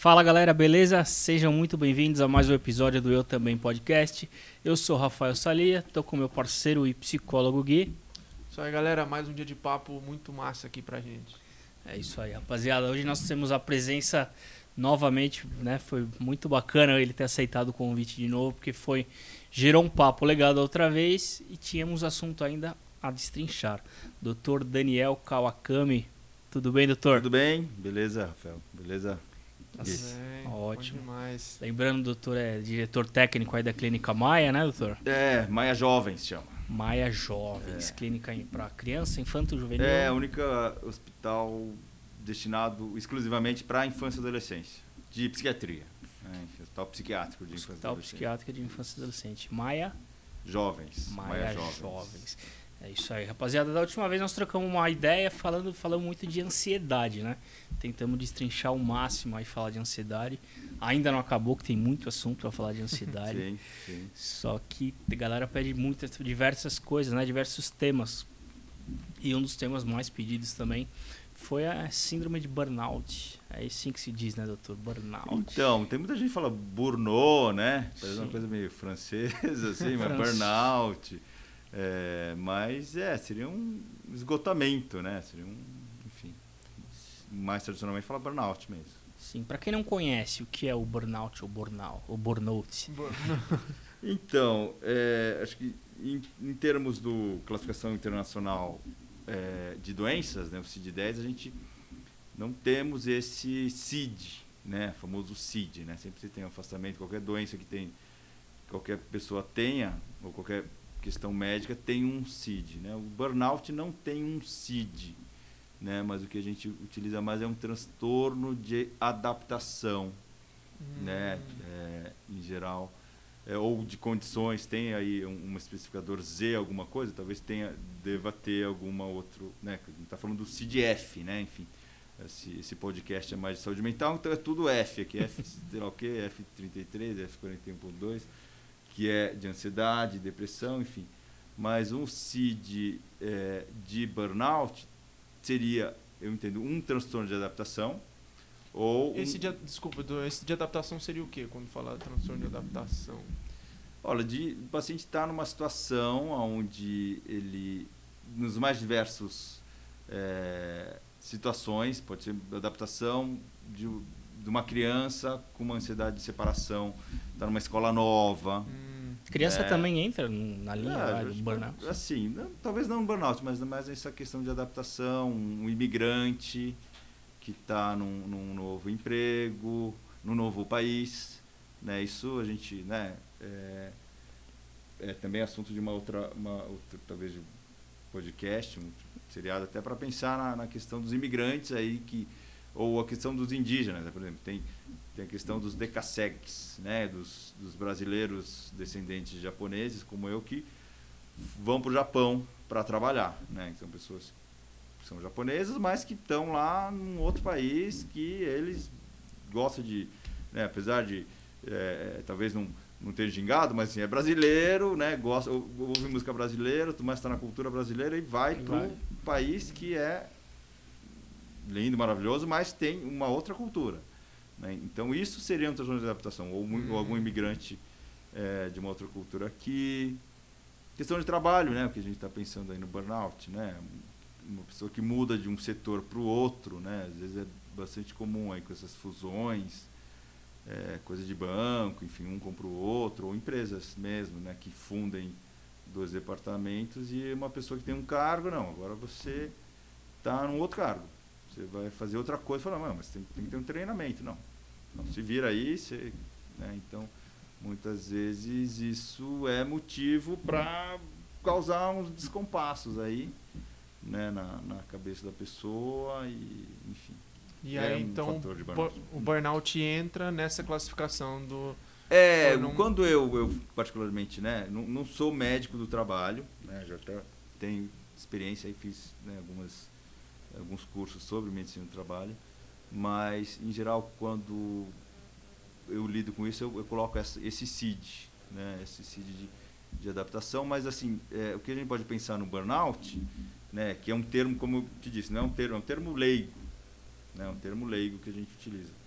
Fala galera, beleza? Sejam muito bem-vindos a mais um episódio do Eu Também Podcast. Eu sou Rafael Salia, tô com meu parceiro e psicólogo Gui. Isso aí, galera, mais um dia de papo muito massa aqui pra gente. É isso aí, rapaziada. Hoje nós temos a presença novamente, né? Foi muito bacana ele ter aceitado o convite de novo, porque foi gerou um papo legal da outra vez e tínhamos assunto ainda a destrinchar. Dr. Daniel Kawakami. Tudo bem, doutor? Tudo bem? Beleza, Rafael? Beleza? Ótimo. Lembrando, doutor é diretor técnico aí da Clínica Maia, né, doutor? É, Maia Jovens chama. Maia Jovens, clínica para criança, infanto, juvenil. É a única hospital destinado exclusivamente para infância e adolescência, de psiquiatria. né? Hospital psiquiátrico de infância e Hospital adolescência. Psiquiátrica de Infância e Adolescente. Maia, Jovens. Maia, Jovens. É isso aí, rapaziada. Da última vez nós trocamos uma ideia falando, falando muito de ansiedade, né? Tentamos destrinchar o máximo aí falar de ansiedade. Ainda não acabou, que tem muito assunto para falar de ansiedade. Sim, sim. Só que a galera pede muitas, diversas coisas, né? Diversos temas. E um dos temas mais pedidos também foi a síndrome de burnout. É assim que se diz, né, doutor? Burnout. Então, tem muita gente que fala burnout, né? Parece uma Sim. coisa meio francesa, assim, mas burnout. É, mas é, seria um esgotamento, né? Seria um, enfim, mais tradicionalmente fala burnout mesmo. Sim, para quem não conhece o que é o burnout ou burnout, ou burnout. Então, é, acho que em, em termos do classificação internacional é, de doenças, né, o CID-10, a gente não temos esse CID, né, famoso CID, né, sempre se tem um afastamento, qualquer doença que tem, qualquer pessoa tenha, ou qualquer questão médica tem um CID, né, o burnout não tem um CID, né, mas o que a gente utiliza mais é um transtorno de adaptação, né, é, em geral, é, ou de condições, tem aí um, um especificador Z alguma coisa, talvez tenha, deva ter alguma outro, né, a gente está falando do CDF, né, enfim, esse, esse podcast é mais de saúde mental, então é tudo F aqui, F, sei lá o que, F33, F41.2, que é de ansiedade, depressão, enfim, mas um CID é, de burnout seria, eu entendo, um transtorno de adaptação, ou um- Esse de, desculpa, esse de adaptação seria o quê quando falar de transtorno de adaptação? Olha, de, o paciente está numa situação onde ele, nos mais diversos eh, situações, pode ser adaptação de, de uma criança com uma ansiedade de separação, está numa escola nova. Hum, Criança É. também entra na linha É, do burnout. Assim, não- talvez não no burnout, mas mais essa questão de adaptação, um imigrante que está num, num novo emprego, num novo país, né? Isso a gente, né? É, é também assunto de uma outra, uma outra talvez um podcast, um seriado até para pensar na, na questão dos imigrantes aí que ou a questão dos indígenas, né? por exemplo, tem tem a questão dos decassegues, né, dos, dos brasileiros descendentes de japoneses como eu que vão para o Japão para trabalhar, né? São pessoas que são japonesas, mas que estão lá num outro país que eles gostam de, né, apesar de eh, talvez não não ter gingado, mas assim, é brasileiro, né? Gosta, ou- ouve música brasileira, mas está na cultura brasileira e vai para um país que é lindo, maravilhoso, mas tem uma outra cultura. né? Então isso seria um transtorno de adaptação, ou, mu- ou algum Hum. imigrante eh, de uma outra cultura aqui. Questão de trabalho, né? O que a gente está pensando aí no burnout, né? Uma pessoa que muda de um setor para o outro, né? Às vezes é bastante comum aí com essas fusões, eh, coisa de banco, enfim, um compra o outro, ou empresas mesmo, né? Que fundem dois departamentos e uma pessoa que tem um cargo, não, agora você está num outro cargo. Você vai fazer outra coisa, fala, mas tem, tem que ter um treinamento, não. Não, se vira aí, você, né? Então, muitas vezes isso é motivo para causar uns descompassos aí, né, na, na cabeça da pessoa e, enfim. E É aí, um então, burnout. o burnout entra nessa classificação do. É, não- quando eu, eu particularmente, né, não, não sou médico do trabalho, né, já até tenho experiência e fiz né, algumas, alguns cursos sobre medicina do trabalho, mas em geral quando eu lido com isso eu, eu coloco essa, esse CID, né, esse CID de, de adaptação, mas assim, é, o que a gente pode pensar no burnout, né, que é um termo, como eu te disse, não é um termo, é um termo leigo, né, um termo leigo que a gente utiliza.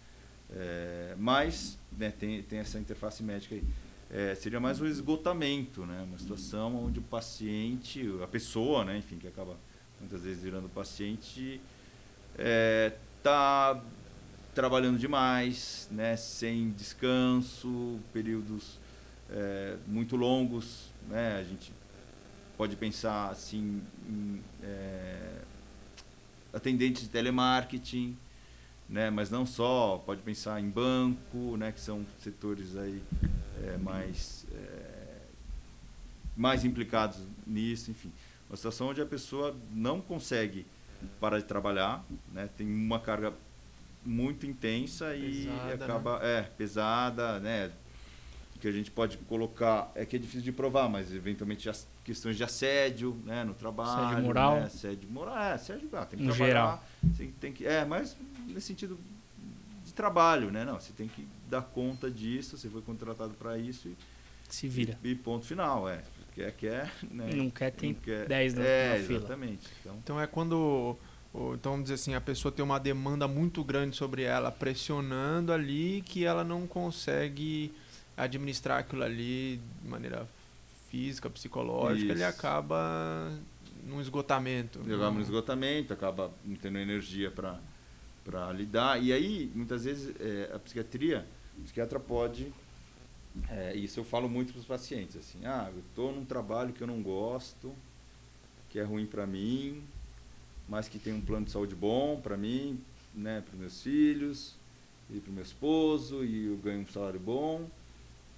É, mas né, tem, tem essa interface médica aí. É, seria mais um esgotamento, né? Uma situação onde o paciente, a pessoa, né, enfim, que acaba muitas vezes virando paciente, está é, trabalhando demais, né, sem descanso, períodos é, muito longos, né? A gente pode pensar assim em é, atendentes de telemarketing, né? Mas não só, pode pensar em banco, né? Que são setores aí é, mais é, mais implicados nisso, enfim, uma situação onde a pessoa não consegue parar de trabalhar, né? Tem uma carga muito intensa pesada, e né? acaba né? é pesada, né? que a gente pode colocar é que é difícil de provar, mas eventualmente as questões de assédio, né, no trabalho, assédio moral, né, assédio moral, é, assédio, ah, tem que no trabalhar, geral. Você tem que, é, mas nesse sentido de trabalho, né, não, você tem que dar conta disso, você foi contratado para isso e se vira. E, e, ponto final, é, quer quer, né, não quer tem 10 na, é, na fila. exatamente. Então, então é quando então, vamos dizer assim, a pessoa tem uma demanda muito grande sobre ela, pressionando ali que ela não consegue administrar aquilo ali de maneira física, psicológica, Isso. ele acaba num esgotamento. Ele acaba num esgotamento, acaba não tendo energia para para lidar. E aí, muitas vezes, é, a psiquiatria, o psiquiatra pode. É, isso eu falo muito para os pacientes, assim, ah, eu estou num trabalho que eu não gosto, que é ruim para mim, mas que tem um plano de saúde bom para mim, né, para meus filhos e para o meu esposo, e eu ganho um salário bom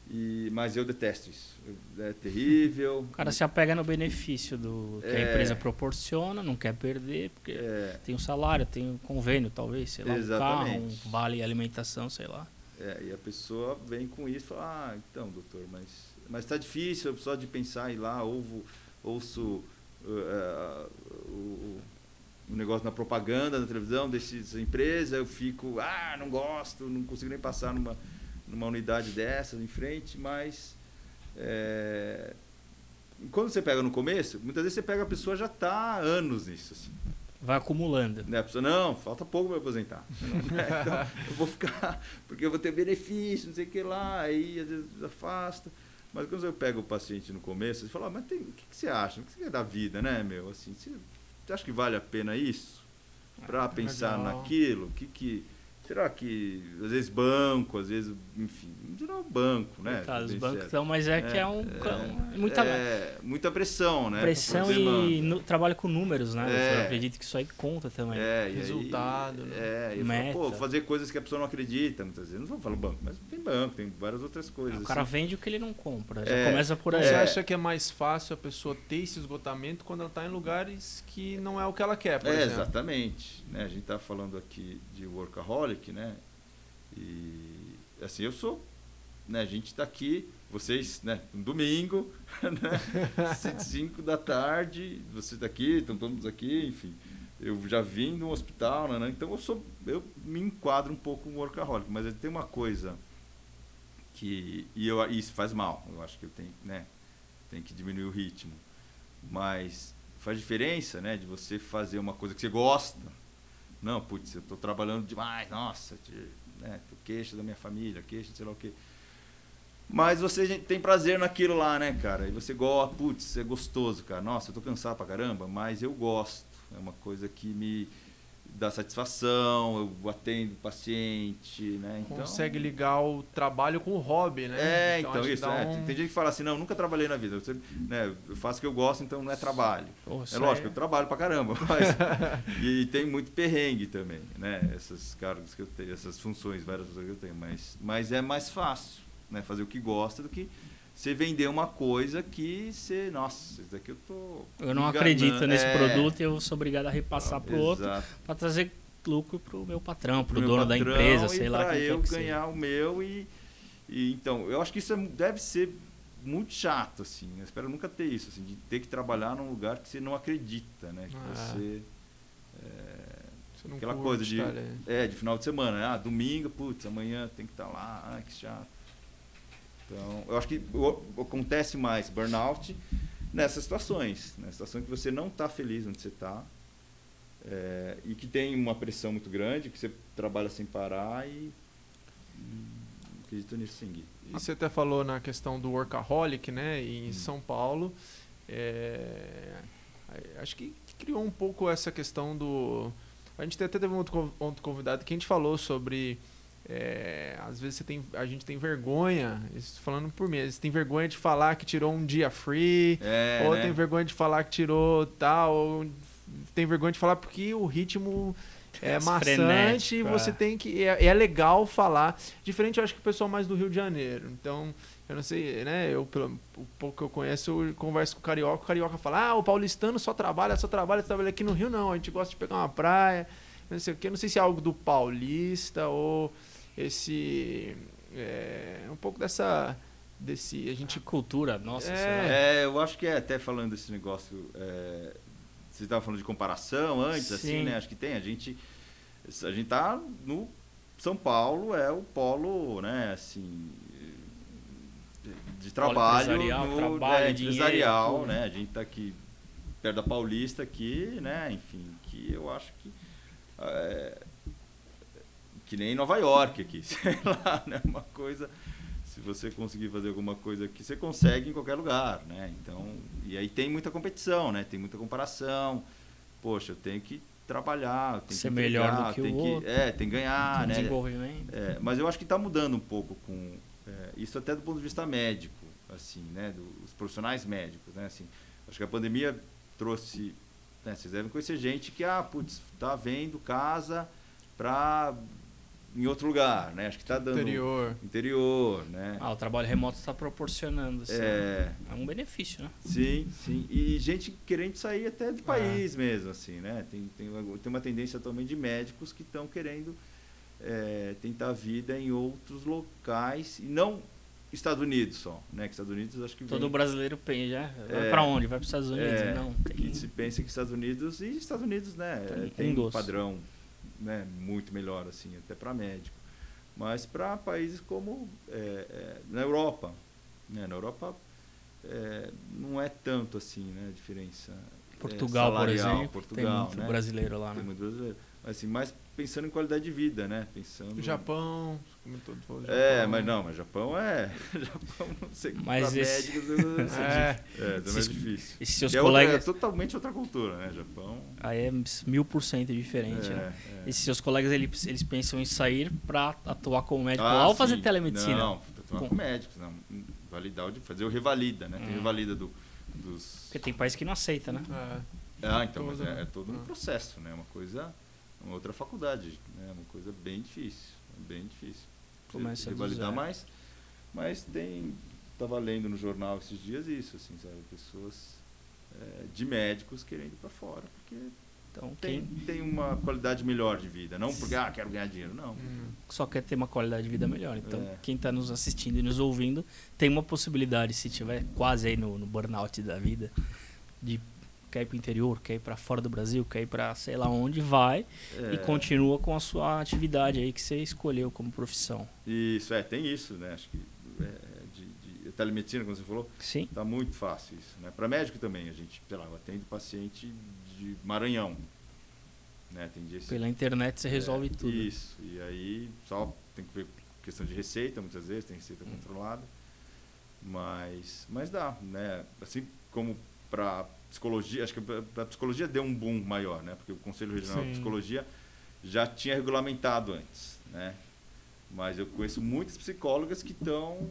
e, mas eu detesto isso. É terrível. O cara se apega no benefício do que é, a empresa proporciona, não quer perder, porque é, tem um salário, tem um convênio, talvez, sei lá, exatamente. um carro, um vale alimentação, sei lá. É, e a pessoa vem com isso e fala, ah, então, doutor, mas mas está difícil, só de pensar ir lá, ouvo, ouço uh, uh, o, o negócio na propaganda, na televisão dessa empresa, eu fico, ah, não gosto, não consigo nem passar numa numa unidade dessas em frente, mas é, quando você pega no começo, muitas vezes você pega a pessoa já está anos nisso. Assim. Vai acumulando. Né? A pessoa, não, falta pouco para aposentar. então, eu vou ficar, porque eu vou ter benefício, não sei o que lá, aí às vezes afasta. Mas quando eu pego o paciente no começo, você fala, ah, mas tem, o que, que, você acha? O que você quer da vida, né, meu? Assim, você, você acha que vale a pena isso? Para ah, pensar legal. naquilo? O que que Será que, às vezes, banco, às vezes, enfim, geral, banco, né? Tá, os bancos estão, mas é, é, que é um. É, muita, é, muita pressão, né? Pressão e no, trabalho com números, né? É. Eu acredito que isso aí conta também. É, Resultado, aí, né? É, e falo, pô, fazer coisas que a pessoa não acredita, muitas vezes. Não vou falar banco, mas tem banco, tem várias outras coisas. o cara assim. vende o que ele não compra, já é, começa por aí. Você acha que é mais fácil a pessoa ter esse esgotamento quando ela está em lugares que não é o que ela quer, por é, exemplo? Exatamente. Né? A gente está falando aqui de workaholic, né? E assim, eu sou, né, a gente está aqui, vocês, né, um domingo, né, 5 da tarde, você está aqui, estão todos aqui, enfim. Eu já vim no hospital, né, né, então eu sou, eu me enquadro um pouco no workaholic, mas tem uma coisa que e eu isso faz mal. Eu acho que eu tenho, né, tem que diminuir o ritmo. Mas faz diferença, né, de você fazer uma coisa que você gosta. Não, putz, eu estou trabalhando demais, nossa, né? Queixa da minha família, queixa de sei lá o quê. Mas você tem prazer naquilo lá, né, cara? E você gosta, putz, é gostoso, cara. Nossa, eu tô cansado pra caramba, mas eu gosto. É uma coisa que me dá satisfação, eu atendo o paciente, né? Então, Consegue ligar o trabalho com o hobby, né? É, então, então isso. É. Um... Tem gente que fala assim, não, nunca trabalhei na vida. Eu, né, eu faço o que eu gosto, então não é trabalho. é lógico, é... eu trabalho pra caramba. Mas, e tem muito perrengue também, né? Essas cargos que eu tenho, essas funções, várias funções que eu tenho. Mas, mas é mais fácil né, fazer o que gosta do que você vender uma coisa que você, nossa, isso daqui eu tô. Eu não acredito nesse é... produto e eu sou obrigado a repassar para o outro para trazer lucro para o meu patrão, para o dono da empresa, sei lá. Para eu ganhar o meu e, e, então eu acho que isso é, deve ser muito chato assim. Eu espero nunca ter isso, assim, de ter que trabalhar num lugar que você não acredita, né? Que ah. você, é, aquela coisa de é de final de semana, né? ah, domingo, putz, amanhã tem que estar tá lá, ah, que chato. Então, eu acho que acontece mais burnout nessas situações, nessa situação que você não está feliz onde você está é, e que tem uma pressão muito grande, que você trabalha sem parar e acredito nisso sim, Gui. E você até falou na questão do workaholic, né? Em São Paulo. É, acho que criou um pouco essa questão do. A gente até teve um outro convidado que a gente falou sobre. É, às vezes você tem, a gente tem vergonha, isso falando por mim, você tem vergonha de falar que tirou um dia free, É, ou né? tem vergonha de falar que tirou tal, ou tem vergonha de falar porque o ritmo é Mais maçante e você é. tem que. É, é legal falar. Diferente, eu acho que o pessoal mais do Rio de Janeiro. Então, eu não sei, né? Eu, pelo o pouco que eu conheço, eu converso com o Carioca. O Carioca fala: ah, o paulistano só trabalha, só trabalha, só trabalha aqui no Rio, não. A gente gosta de pegar uma praia, não sei o quê. Não sei se é algo do paulista ou esse. É, um pouco dessa. Desse. A gente. Cultura, nossa, É. É, eu acho que é, até falando desse negócio, é, você estava falando de comparação antes, assim, Sim. né? Acho que tem, a gente, a gente tá no São Paulo é o polo, né, assim, de trabalho, empresarial, no, trabalho, é, dinheiro, empresarial, né? A gente tá aqui perto da Paulista aqui, né? Enfim, que eu acho que é, que nem Nova York aqui, sei lá, né? Uma coisa se você conseguir fazer alguma coisa aqui, você consegue em qualquer lugar, né? Então, e aí tem muita competição, né? Tem muita comparação. Poxa, eu tenho que trabalhar, tenho Ser que melhor entregar, do que o tenho outro. É, tem que ganhar, Tem né? desenvolvimento. É, mas eu acho que está mudando um pouco com é, isso até do ponto de vista médico, assim, né? Dos profissionais médicos, né? Assim, acho que a pandemia trouxe, né? Vocês devem conhecer gente que ah, putz, tá vendo casa para em outro lugar, né? Acho que está dando Interior. interior, né? Ah, o trabalho remoto está proporcionando. Assim, É. é um benefício, né? Sim, sim. E gente querendo sair até do Ah. país mesmo, assim, né? Tem, tem, uma- tem uma tendência também de médicos que estão querendo é, tentar vida em outros locais, e não Estados Unidos só, né? Que Estados Unidos acho que Todo vem- brasileiro pensa, já. Vai É. pra onde? Vai para os Estados Unidos? É, Não, tem. que se pensa que Estados Unidos e Estados Unidos, né? Tem Tem um doce. padrão né, muito melhor, assim, até para médico. Mas para países como é, é, na Europa, né? Na Europa é, não é tanto assim, né? A diferença. é, Portugal, por salarial, exemplo, Portugal, tem muito né? brasileiro lá, Tem né? muito brasileiro. Mas, assim, mais pensando em qualidade de vida, né? Pensando. O Japão. Como É, mas não, mas Japão é. Japão não sei Mas pra esse- médicos eu não sei. É. É, também é Esses- difícil. E seus E é, outra- colegas. é totalmente outra cultura, né? Japão. Aí é mil por cento diferente, é, né? é. E se seus colegas eles, eles pensam em sair pra atuar como médico Ah, lá ou fazer telemedicina? Não, atuar Com- com médicos, não. Validar, o fazer o revalida, né? Tem Hum. revalida do, dos. Porque tem país que não aceita, né? É. Ah, então, mas é, né? é todo um Ah. processo, né? Uma coisa. Uma outra faculdade, né? Uma coisa bem difícil. Bem difícil. Começa zero. mais. Mas tem. Tava lendo no jornal esses dias isso, assim, sabe? Pessoas é, de médicos querendo ir pra fora, porque Então, tem, quem tem uma qualidade melhor de vida. Não porque, ah, quero ganhar dinheiro, não. Hum. só quer ter uma qualidade de vida melhor. Então, É. quem tá nos assistindo e nos ouvindo tem uma possibilidade, se tiver quase aí no, no burnout da vida, de quer ir pro interior, quer ir pra fora do Brasil, quer ir pra sei lá onde, vai e É, continua com a sua atividade aí que você escolheu como profissão. Isso, é, tem isso, né? Acho que é, de, de telemedicina, como você falou, Sim? tá muito fácil isso, né? Para médico também, a gente, sei lá, eu atendo paciente de Maranhão, né? Tem Pela internet você resolve é, tudo. Isso, e aí só tem que ver questão de receita, muitas vezes, tem receita Hum. controlada, mas, mas dá, né? Assim como para psicologia, acho que a psicologia deu um boom maior, né? Porque o Conselho Regional Sim. de Psicologia já tinha regulamentado antes, né? Mas eu conheço muitas psicólogas que estão,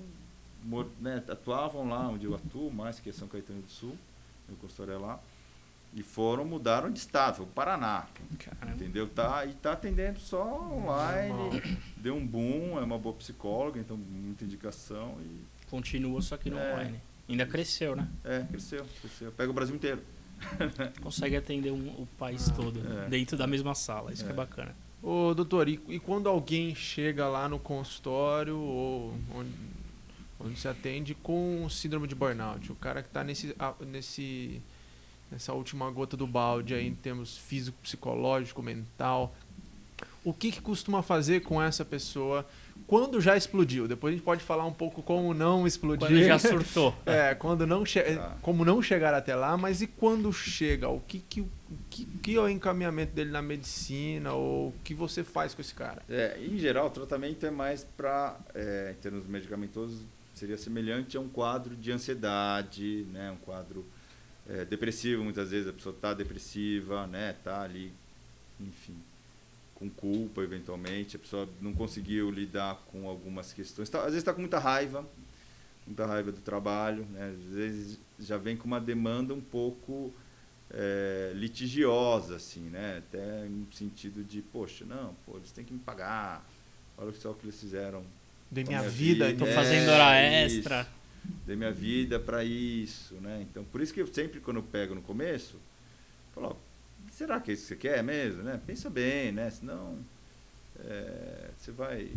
né, atuavam lá onde eu atuo, mais que é São Caetano do Sul, meu consultório é lá, e foram, mudaram de estado, foi o Paraná, Caramba. entendeu? Tá, e tá atendendo só online, deu um boom, é uma boa psicóloga, então muita indicação e Continua só que no É. online. Ainda cresceu, né? é, cresceu, cresceu. Pega o Brasil inteiro. Consegue atender um- o país Ah, todo é. dentro da mesma sala. Isso que é É. bacana. Ô, doutor, e, e quando alguém chega lá no consultório ou onde, onde se atende com síndrome de burnout, o cara que está nesse, nesse, nessa última gota do balde aí em termos físico, psicológico, mental, o que, que costuma fazer com essa pessoa quando já explodiu. Depois a gente pode falar um pouco como não explodir. Quando já surtou. É, quando não che Tá. como não chegar até lá, mas e quando chega? O que, que, o que, que é o encaminhamento dele na medicina? Ou o que você faz com esse cara? É, em geral, o tratamento é mais para, em termos medicamentosos, seria semelhante a um quadro de ansiedade, né? um quadro é, depressivo. Muitas vezes a pessoa está depressiva, né? Está ali, enfim, com culpa eventualmente. A pessoa não conseguiu lidar com algumas questões. Tá- às vezes está com muita raiva, muita raiva do trabalho. Né? Às vezes já vem com uma demanda um pouco é, litigiosa, assim, né? Até no sentido de, poxa, não, pô, eles têm que me pagar. Olha só o que eles fizeram. De com minha a vida. É, fazendo hora isso. extra. Dei minha vida para isso, né? Então, por isso que eu sempre, quando eu pego no começo, falo, ó, será que é isso que você quer mesmo, né? Pensa bem, né? Senão, é, você vai...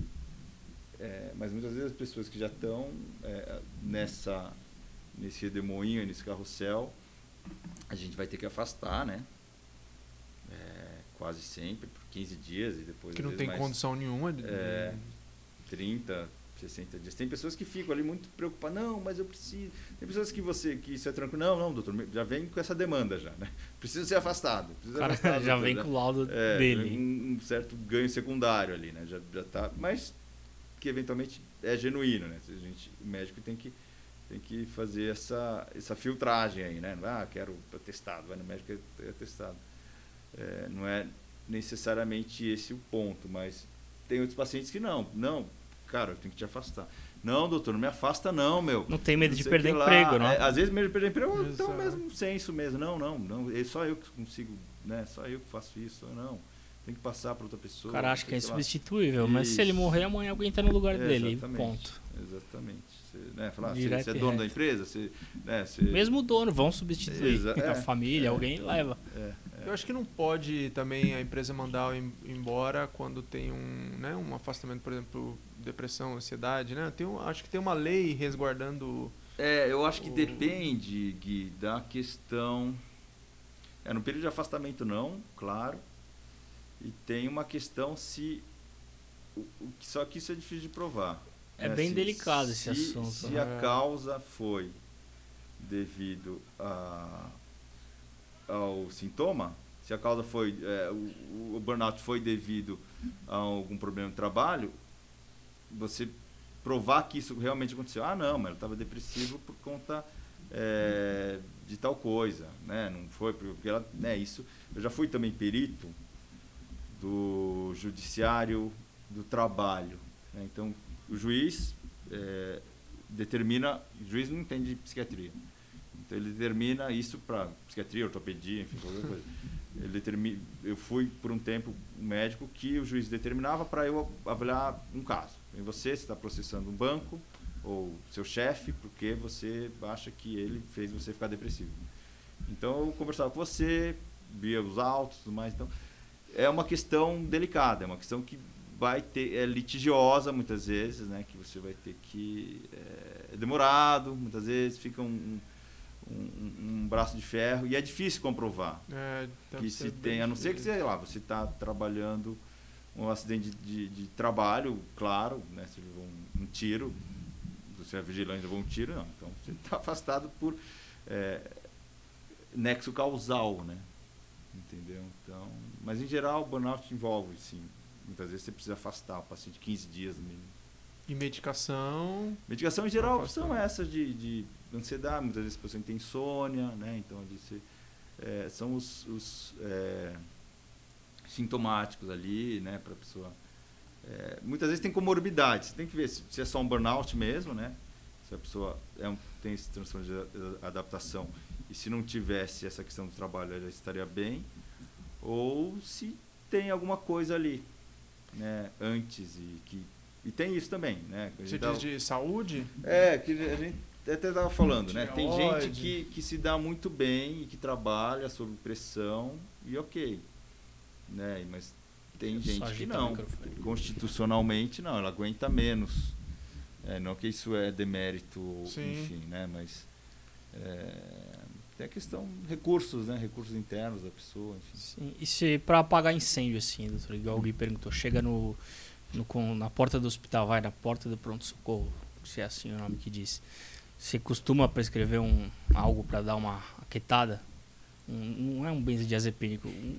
é, mas muitas vezes as pessoas que já estão é, nessa, nesse redemoinho, nesse carrossel, a gente vai ter que afastar, né? É, quase sempre, por 15 dias e depois... Que não tem mais condição nenhuma. De, É. 30, 60 dias. Tem pessoas que ficam ali muito preocupadas, não, mas eu preciso. Tem pessoas que você que isso é tranquilo, não, não, doutor, já vem com essa demanda já, né? Precisa ser afastado. Cara afastado, já doutor, vem com o laudo é, dele. Um, um certo ganho secundário ali, né? Já, já tá, mas que eventualmente é genuíno, né? A gente, o médico tem que tem que fazer essa, essa filtragem aí, né? Ah, quero atestado, vai no médico é atestado. É, não é necessariamente esse o ponto, mas tem outros pacientes que não, não, cara, eu tenho que te afastar. Não, doutor, não me afasta não, meu. Não tem medo Não de perder lá. emprego, né? É, às vezes medo de perder emprego, ou então Exato. mesmo sem isso mesmo. Não, não, não. É só eu que consigo, né? Só eu que faço isso. Não. Tem que passar para outra pessoa. O cara acha que é lá. insubstituível, mas se ele Isso. morrer, amanhã alguém tá no lugar É, dele. exatamente, Ponto. Exatamente. Você, né, falar, você, Direto você é dono da empresa, você, né, você, Mesmo o dono, vão substituir. Exa- a é, família, é. alguém leva. é, Eu acho que não pode também a empresa mandar em- embora quando tem um, né, um afastamento, por exemplo, depressão, ansiedade, né? Tem um, acho que tem uma lei resguardando. É, eu acho que O- depende, Gui, da questão. É, no período de afastamento não, claro. E tem uma questão se. o- o que- Só que isso é difícil de provar. É né? bem Se- delicado esse se- assunto. Se né? a causa foi devido a, ao sintoma, se a causa foi. é, o, o burnout foi devido a algum problema no trabalho, você provar que isso realmente aconteceu. Ah, não, mas ela estava depressivo por conta é, de tal coisa, né? Não foi porque ela, né? Isso. Eu já fui também perito do judiciário do trabalho. né? Então, o juiz é, determina, o juiz não entende de psiquiatria. Então ele determina isso para psiquiatria, ortopedia, enfim, qualquer coisa. Ele determina, eu fui por um tempo um médico que o juiz determinava para eu avaliar um caso. E você está processando um banco ou seu chefe porque você acha que ele fez você ficar depressivo. Então eu conversava com você, via os autos, tudo mais. Então é uma questão delicada, é uma questão que vai ter é litigiosa muitas vezes, né? Que você vai ter que é, é demorado, muitas vezes fica um, um, um- um braço de ferro e é difícil comprovar É, que se tem, a não ser que sei lá, você está trabalhando um acidente de, de, de trabalho, claro, né? Você levou um, um tiro, você é vigilante levou um tiro, não. Então você está afastado por é, nexo causal, né? Entendeu? Então, mas em geral o burnout envolve, sim. Muitas vezes você precisa afastar o paciente 15 dias no mínimo. E medicação. Medicação em geral Afasta. são essas de, de ansiedade, muitas vezes a pessoa tem insônia, né? Então ali você, é, são os, os, é, sintomáticos ali, né? Para a pessoa. é, muitas vezes tem comorbidade. Você tem que ver se, se é só um burnout mesmo, né? Se a pessoa é um, tem esse transtorno de adaptação e se não tivesse essa questão do trabalho, ela estaria bem. Ou se tem alguma coisa ali, né? Antes e que e tem isso também, né? Você diz de saúde? é, que a gente até estava falando, né? Tem gente que, que se dá muito bem e que trabalha sob pressão e ok. Né? Mas tem Só gente que não. Constitucionalmente não, ela aguenta menos. É, não que isso é demérito, Sim. enfim, né? Mas é, tem a questão recursos, né? Recursos internos da pessoa, enfim. Sim. E se pra apagar incêndio, assim, doutor, igual Gui perguntou, chega no, no, com- na porta do hospital, vai na porta do pronto-socorro, se é assim o nome que diz. Você costuma prescrever um, algo para dar uma aquietada? Um- não é um benzodiazepínico, um,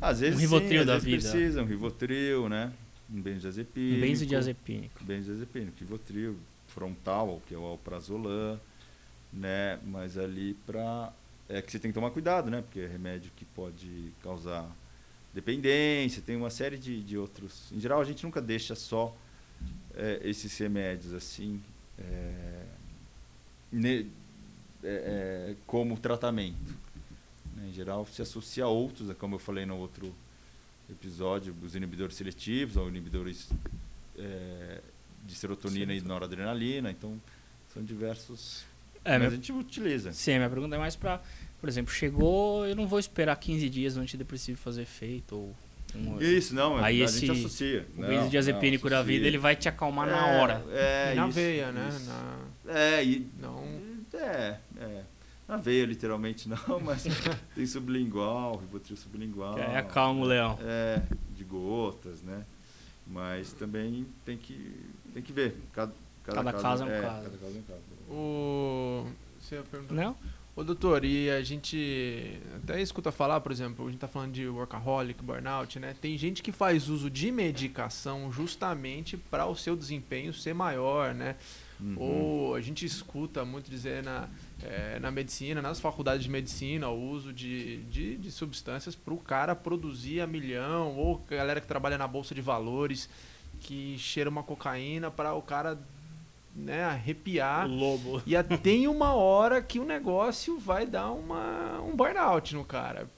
Às vezes Um Rivotril sim, às da vezes vida. precisa, um Rivotril, né? Um benzodiazepínico. um benzodiazepínico. Benzodiazepínico, Rivotril, frontal, que é o alprazolam, né? Mas ali pra... É que você tem que tomar cuidado, né? Porque é remédio que pode causar dependência, tem uma série de, de outros... Em geral, a gente nunca deixa só é, esses remédios, assim, é, ne- é, é, como tratamento. né? Em geral, se associa a outros, né? como eu falei no outro episódio, os inibidores seletivos ou inibidores é, de serotonina e noradrenalina. Então, são diversos. É, mas a gente utiliza. Sim, minha pergunta é mais pra, por exemplo, chegou, eu não vou esperar 15 dias no antidepressivo fazer efeito ou um, Isso, não, Aí a esse- gente associa. o Não, benzodiazepínico não, da vida, ele vai te acalmar na É, hora. É, na isso, veia, né? isso. Na- É, e Não. É, é. Na veia, literalmente, não, mas tem sublingual, Rivotril sublingual. Que aí acalma o leão. É, de gotas, né? Mas também tem que, tem que ver. Cada, Cada caso é um caso. Cada caso é um caso. O... Você ia perguntar? Não? Ô, doutor, e a gente até escuta falar, por exemplo, a gente tá falando de workaholic, burnout, né? Tem gente que faz uso de medicação justamente para o seu desempenho ser maior, né? Uhum. Ou a gente escuta muito dizer na, eh, na medicina, nas faculdades de medicina, o uso de, de, de substâncias para o cara produzir a milhão, ou a galera que trabalha na bolsa de valores, que cheira uma cocaína para o cara né, arrepiar. lobo. E tem uma hora que o negócio vai dar uma, um burnout no cara.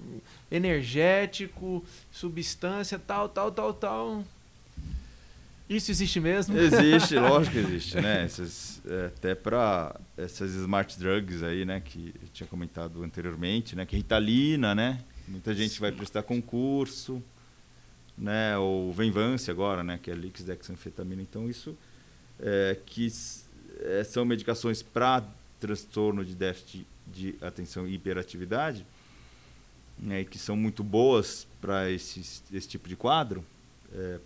Energético, substância, tal, tal, tal, tal. Isso existe mesmo? Existe, lógico que existe, né? Essas, é, até para essas smart drugs aí, né? Que eu tinha comentado anteriormente, né? Que é Ritalina, né? Muita gente vai prestar concurso, né? Ou Venvance agora, né? Que é Lix dexanfetamina. Então isso é, que é, são medicações para transtorno de déficit de atenção e hiperatividade, né? E que são muito boas para esse, esse tipo de quadro. é,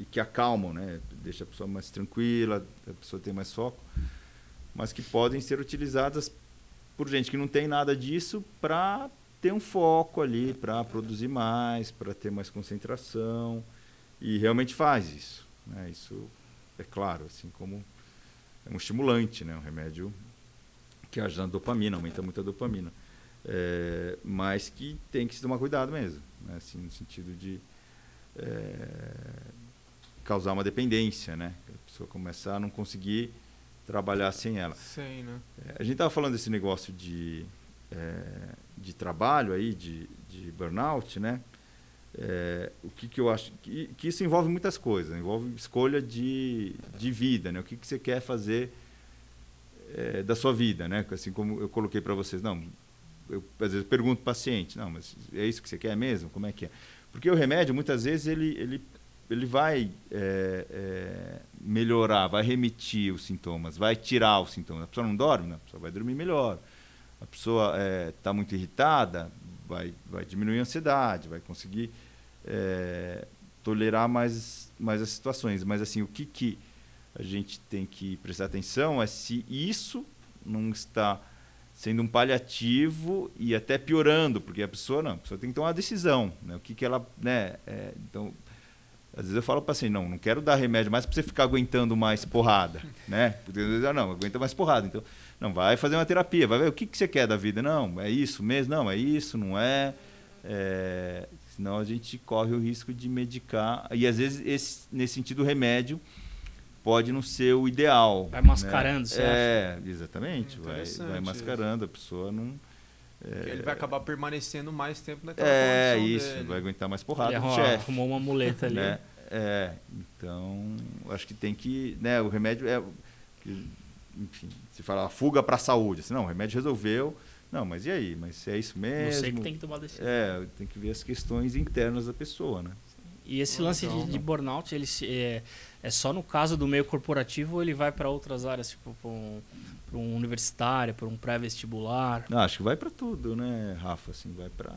e que acalmam, né? Deixa a pessoa mais tranquila, a pessoa tem mais foco, mas que podem ser utilizadas por gente que não tem nada disso para ter um foco ali, para produzir mais, para ter mais concentração e realmente faz isso, né? Isso é claro, assim como é um estimulante, né? Um remédio que ajuda na dopamina, aumenta muito a dopamina, É, mas que tem que se tomar cuidado mesmo, né? Assim, no sentido de é, causar uma dependência, né? A pessoa começar a não conseguir trabalhar sem ela. Sei, né? É, A gente estava falando desse negócio de, é, de trabalho aí, de, de burnout, né? É, o que, que eu acho que, que isso envolve muitas coisas, envolve escolha de, de vida, né? O que, que você quer fazer é, da sua vida, né? Assim como eu coloquei para vocês, não, eu às vezes pergunto para o paciente, não, mas é isso que você quer mesmo? Como é que é? Porque o remédio muitas vezes ele ele ele vai é, é, melhorar, vai remitir os sintomas, vai tirar os sintomas. A pessoa não dorme, não, a pessoa vai dormir melhor. A pessoa está muito irritada, vai, vai diminuir a ansiedade, vai conseguir é, tolerar mais, mais as situações. Mas assim, o que, que a gente tem que prestar atenção é se isso não está sendo um paliativo e até piorando, porque a pessoa não, a pessoa tem que tomar uma decisão, né? O que, que ela, né? é, então, às vezes eu falo para assim, não, não quero dar remédio mais para você ficar aguentando mais porrada, né? Porque às vezes, ah, não, aguenta mais porrada. Então, não, vai fazer uma terapia, vai ver o que, que você quer da vida. Não, é isso mesmo? Não, é isso, não é. é senão a gente corre o risco de medicar. E às vezes, esse, nesse sentido, o remédio pode não ser o ideal. Vai mascarando, né? É, exatamente. Vai, vai mascarando, a pessoa não. Porque ele vai acabar permanecendo mais tempo naquela É, isso, dele. vai aguentar mais Ele porrada do arrumou, arrumou uma muleta ali. Né? É, então, acho que tem que. Né, o remédio é. Enfim, se fala fuga para a saúde. Assim, não, o remédio resolveu. Não, mas e aí? Mas se é isso mesmo? Você que tem que tomar decisão. É, tem que ver as questões internas da pessoa, né? E esse lance de, de né? burnout, ele se- é, é só no caso do meio corporativo ou ele vai para outras áreas, tipo para um, um universitário, para um pré-vestibular? Acho que vai para tudo, né, Rafa? Assim, vai para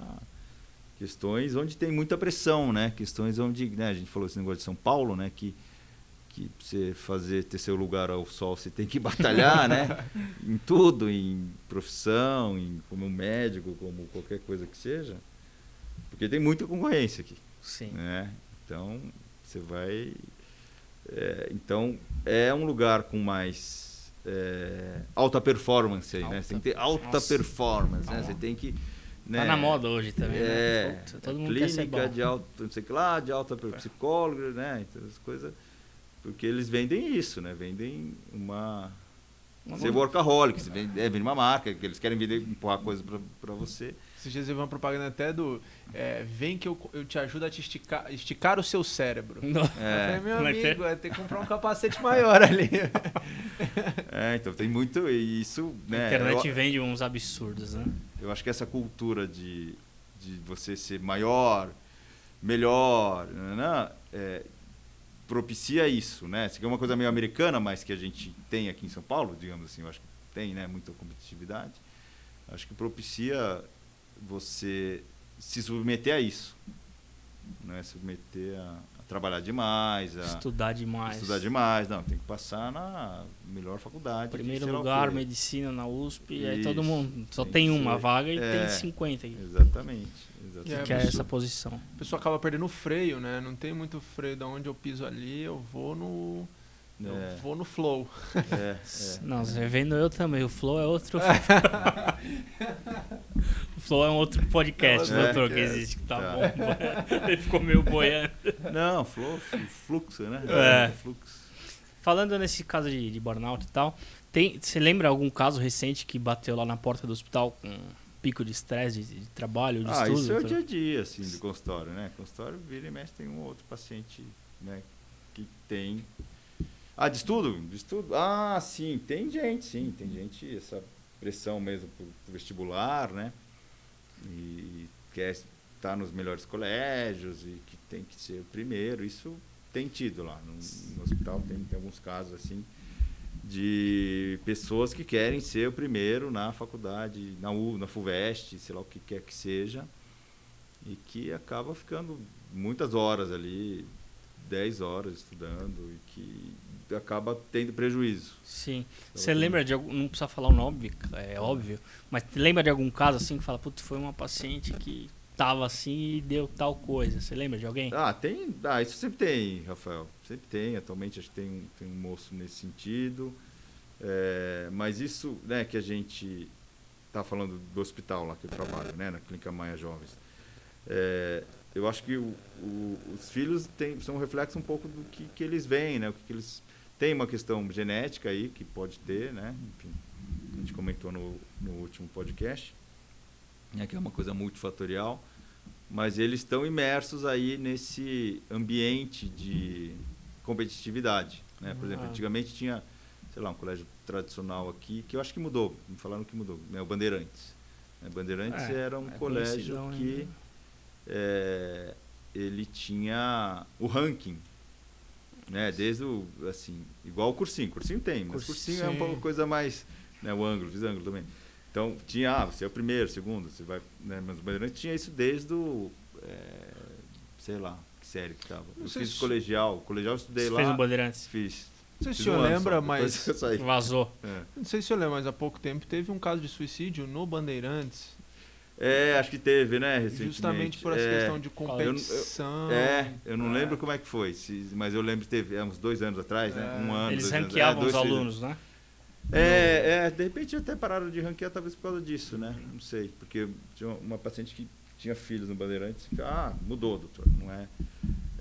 questões onde tem muita pressão, né? Questões onde, né, a gente falou esse negócio de São Paulo, né, que que você fazer ter seu lugar ao sol, você tem que batalhar, né? em tudo, em profissão, em como médico, como qualquer coisa que seja. Porque tem muita concorrência aqui. Sim. Né? Então, você vai é, então é um lugar com mais é, alta performance aí, Alta. né? Você tem que ter alta Nossa. performance, né? Tá Você tem que né? Tá na moda hoje também, né? É, Puta, todo mundo quer ser clínica bom. de alta, não sei que lá, de alta per- psicólogo, né? Então, as coisas porque eles vendem isso, né? Vendem uma Uma ser workaholic, você vende, é, vende uma marca, que eles querem vender, empurrar coisa pra você. Esses dias eu vi uma propaganda até do. é, Vem que eu, eu te ajudo a te esticar, esticar o seu cérebro. Não. Eu falei, meu Como é é? amigo, vai ter que comprar um capacete maior ali. É, então tem muito isso, né? A internet eu- vende uns absurdos, né? Eu acho que essa cultura de, de você ser maior, melhor, né, é, propicia isso, né? Isso aqui é uma coisa meio americana, mas que a gente tem aqui em São Paulo, digamos assim, eu acho que tem, né, muita competitividade. Acho que propicia você se submeter a isso, né? Submeter a, a trabalhar demais, a Estudar demais. estudar demais, não, tem que passar na melhor faculdade. Primeiro lugar, medicina na USP, e aí Isso. todo mundo só Tem tem, uma ser- vaga e é. tem 50 aqui. Exatamente. exatamente. É, que é essa posição. A pessoa acaba perdendo o freio, né? Não tem muito freio de onde eu piso ali, eu vou no. Eu É. vou no flow. É, é. Não, você vendo eu também. O Flow é outro. o Flow é um outro podcast, É, doutor, que é, existe, que tá, tá. bom. Ele ficou meio boiando. Não, flu, fluxo, né? É. Fluxo. Falando nesse caso de, de burnout e tal, tem, você lembra algum caso recente que bateu lá na porta do hospital com pico de estresse de, de trabalho, de Ah, estudo? isso é o dia a dia, assim, do consultório, né? Consultório vira e mexe, tem um outro paciente, né? Que tem... Ah, de estudo? De estudo? Ah, sim, tem gente, sim. Tem gente, essa pressão mesmo pro, pro vestibular, né? E quer estar nos melhores colégios e que tem que ser o primeiro. Isso tem tido lá. No, no hospital tem, tem alguns casos, assim, de pessoas que querem ser o primeiro na faculdade, na U, na FUVEST, sei lá o que quer que seja, e que acaba ficando muitas horas ali, 10 horas estudando, e que acaba tendo prejuízo. Sim. Então, Você tem- lembra de algum. Não precisa falar o nome, é óbvio. Mas lembra de algum caso assim que fala, putz, foi uma paciente que tava assim e deu tal coisa. Você lembra de alguém? Ah, tem. Ah, isso sempre tem, Rafael. Sempre tem. Atualmente acho que tem, um- tem um moço nesse sentido. É, mas isso, né, que a gente tá falando do hospital lá que eu trabalho, né, na Clínica Maia Jovens. É, eu acho que o- o- os filhos têm, são um reflexo um pouco do que, que eles veem, né? O que, que eles tem uma questão genética aí que pode ter, né? Enfim, a gente comentou no, no último podcast, né, que é uma coisa multifatorial, mas eles estão imersos aí nesse ambiente de competitividade, né? Por exemplo, Ah. antigamente tinha, sei lá, um colégio tradicional aqui que eu acho que mudou, me falaram que mudou, né? O Bandeirantes. Né? Bandeirantes É, era um é colégio conhecidão que é, ele tinha o ranking, né? Desde o, assim, igual o cursinho, cursinho tem, mas cursinho, é Cursinho. uma coisa mais, né? O ângulo, fiz ângulo também. Então tinha, ah, você é o primeiro, segundo, você vai, né? Mas o Bandeirante tinha isso desde o, é, sei lá, que série que tava. Eu fiz se- colegial, colegial eu estudei Você lá. fez um Bandeirantes. Fiz. Não sei se o senhor lembra, mas. Vazou. É. Não sei se o senhor lembra, mas há pouco tempo teve um caso de suicídio no Bandeirantes. É, acho que teve, né, recentemente. Justamente por essa É, questão de eu- competição. É, eu não É. lembro como é que foi, se- mas eu lembro que teve há uns dois anos atrás, né? É. Um ano. Eles dois anos, ranqueavam é, os alunos, né? É, é, de repente até pararam de ranquear, talvez por causa disso, né? Não sei, porque tinha uma paciente que tinha filhos no Bandeirantes, ah, mudou, doutor, não é,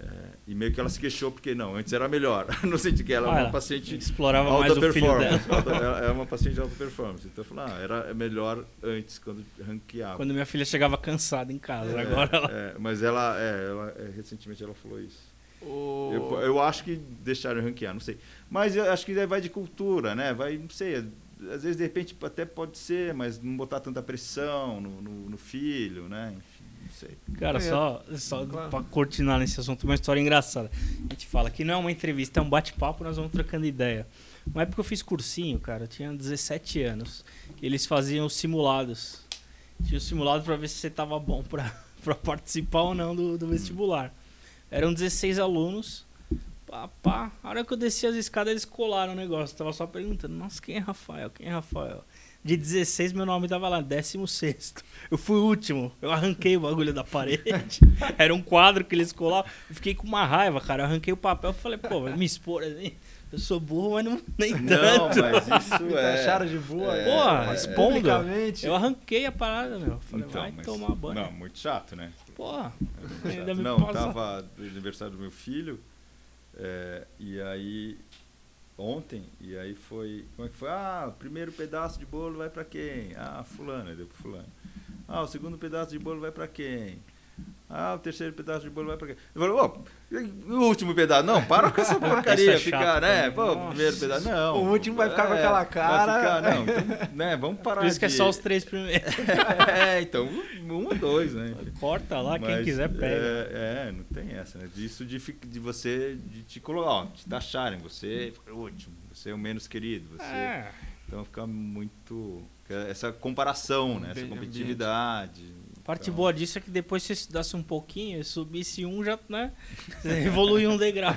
é, E meio que ela se queixou, porque não, antes era melhor. no sentido que ela é Ah, uma ela paciente Explorava mais alta o filho dela. performance. alta- ela é uma paciente de alta performance. Então eu falei, ah, era melhor antes, quando ranqueava. Quando minha filha chegava cansada em casa. É, Agora ela. é, mas ela, é, ela é, recentemente ela falou isso. O... Eu, eu acho que deixaram ranquear, não sei. Mas eu acho que vai de cultura, né? Vai, não sei, às vezes de repente até pode ser, mas não botar tanta pressão no, no, no filho, né? Enfim, não sei. Cara, É, só, só claro. pra cortinar nesse assunto, uma história engraçada. A gente fala que não é uma entrevista, é um bate-papo, nós vamos trocando ideia. Uma época eu fiz cursinho, cara, eu tinha 17 anos. Eles faziam simulados. Tinha um simulado pra ver se você tava bom pra, para participar ou não do, do vestibular. Eram 16 alunos. Pá, pá. A hora que eu desci as escadas, eles colaram o negócio. tava só perguntando, nossa, quem é Rafael? Quem é Rafael? De 16, meu nome tava lá, 16. Eu fui o último. Eu arranquei o bagulho da parede. Era um quadro que eles colavam. Eu fiquei com uma raiva, cara. Eu arranquei o papel e falei, pô, vai me expor assim. Eu sou burro, mas não, nem Não, tanto. mas isso Me é. taxaram de boa. É, Porra, é, expondo. Publicamente. Eu arranquei a parada, meu. Falei, Então, vai mas- tomar banho. Não, muito chato, né? Porra, Muito ainda chato. me Não, passa- tava no aniversário do meu filho, é, e aí ontem, e aí foi. Como é que foi? Ah, o primeiro pedaço de bolo vai pra quem? Ah, fulano, deu pro fulano. Ah, o segundo pedaço de bolo vai pra quem? Ah, o terceiro pedaço de bolo vai pra quem? Eu ô, e o último pedaço? Não, para com essa porcaria, é ficar, né? Pô, o primeiro pedaço, não. O último vai ficar com aquela cara. ficar, não, então, né, vamos parar por isso que é de- só os três primeiros. É, então, um ou dois, né? Corta lá, quem Mas, quiser pega. É, é, não tem essa, né? Disso de, de você, de te colocar, ó, te taxarem, você foi o último, você é o menos querido, você. É. Então fica muito. Essa comparação, né? Essa competitividade. Parte Então, boa disso é que depois se estudasse um pouquinho, subisse um, já, né? Você evolui um degrau.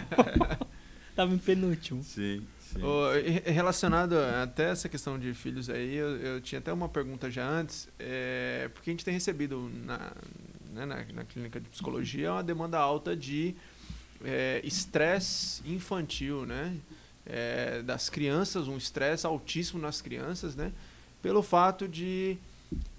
Tava em penúltimo. Sim, sim. E relacionado até essa questão de filhos aí, eu, eu tinha até uma pergunta já antes, é, porque a gente tem recebido na, né, na, na clínica de psicologia uma demanda alta de é, estresse infantil, né? É, das crianças, um estresse altíssimo nas crianças, né? Pelo fato de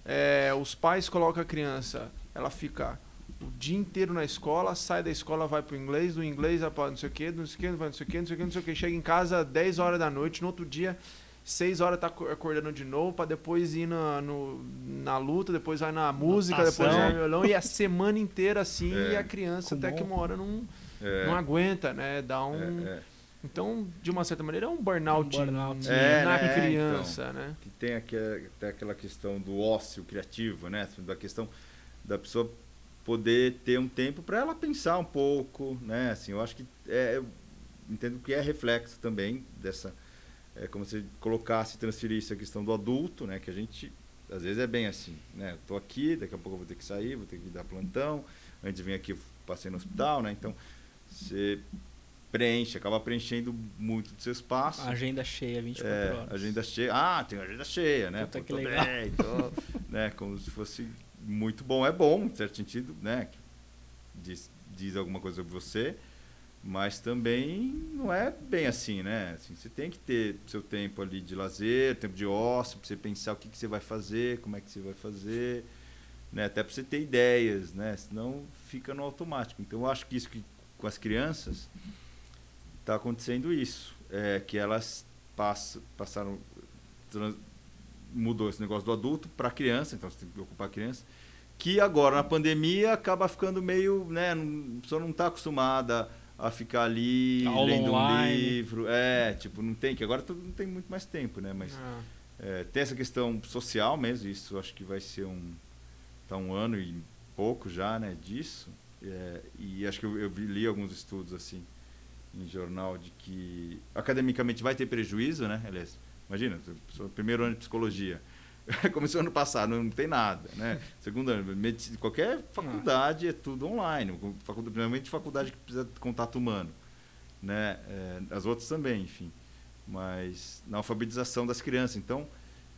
é, os pais colocam a criança, ela fica o dia inteiro na escola, sai da escola, vai pro inglês, do inglês vai pra não sei o que, não sei o que, vai não sei o que, não sei o que, não sei o que, chega em casa 10 horas da noite, no outro dia, 6 horas tá aco- acordando de novo, pra depois ir na, no, na luta, depois vai na música, depois Natação. vai no violão, e a semana inteira assim, É. e a criança até que uma hora não, É, não aguenta, né? Dá um. é, é. Então, de uma certa maneira, é um burnout, Um burnout. É, na né? criança, né? que tem aquela, tem aquela questão do ócio criativo, né? Da questão da pessoa poder ter um tempo para ela pensar um pouco, né? Assim, eu acho que é, eu entendo que é reflexo também dessa é como se colocasse, transferisse a questão do adulto, né? Que a gente às vezes é bem assim, né? Eu tô aqui, daqui a pouco eu vou ter que sair, vou ter que dar plantão. Antes de vir aqui eu passei no hospital, né? Então você preenche, acaba preenchendo muito seu espaço. Agenda cheia, 24 É, horas. agenda cheia. Ah, tem agenda cheia, né? Puta Pô, que tô legal. bem, tô, né? Como se fosse muito bom. É bom, em certo sentido, né? Diz, diz alguma coisa sobre você, mas também não é bem assim, né? Assim, você tem que ter seu tempo ali de lazer, tempo de ócio, para você pensar o que, que você vai fazer, como é que você vai fazer, né? Até para você ter ideias, né? Senão fica no automático. Então eu acho que isso que com as crianças está acontecendo isso, é que elas passam, passaram trans- mudou esse negócio do adulto para a criança, então você tem que ocupar a criança, que agora na pandemia acaba ficando meio, né, não- a pessoa não está acostumada a ficar ali Aula lendo online. um livro, é, tipo, não tem, que agora não tem muito mais tempo, né, mas Ah. é, tem essa questão social mesmo, isso acho que vai ser um. Tá um ano e pouco já, né, disso. É, e acho que eu, eu li alguns estudos assim em jornal de que academicamente vai ter prejuízo, né? Aliás, imagina, primeiro ano de psicologia. Começou ano passado, não tem nada, né? Segundo ano, medicina, qualquer faculdade é tudo online, faculdade, principalmente faculdade que precisa de contato humano, né? É, as outras também, enfim mas na alfabetização das crianças. Então,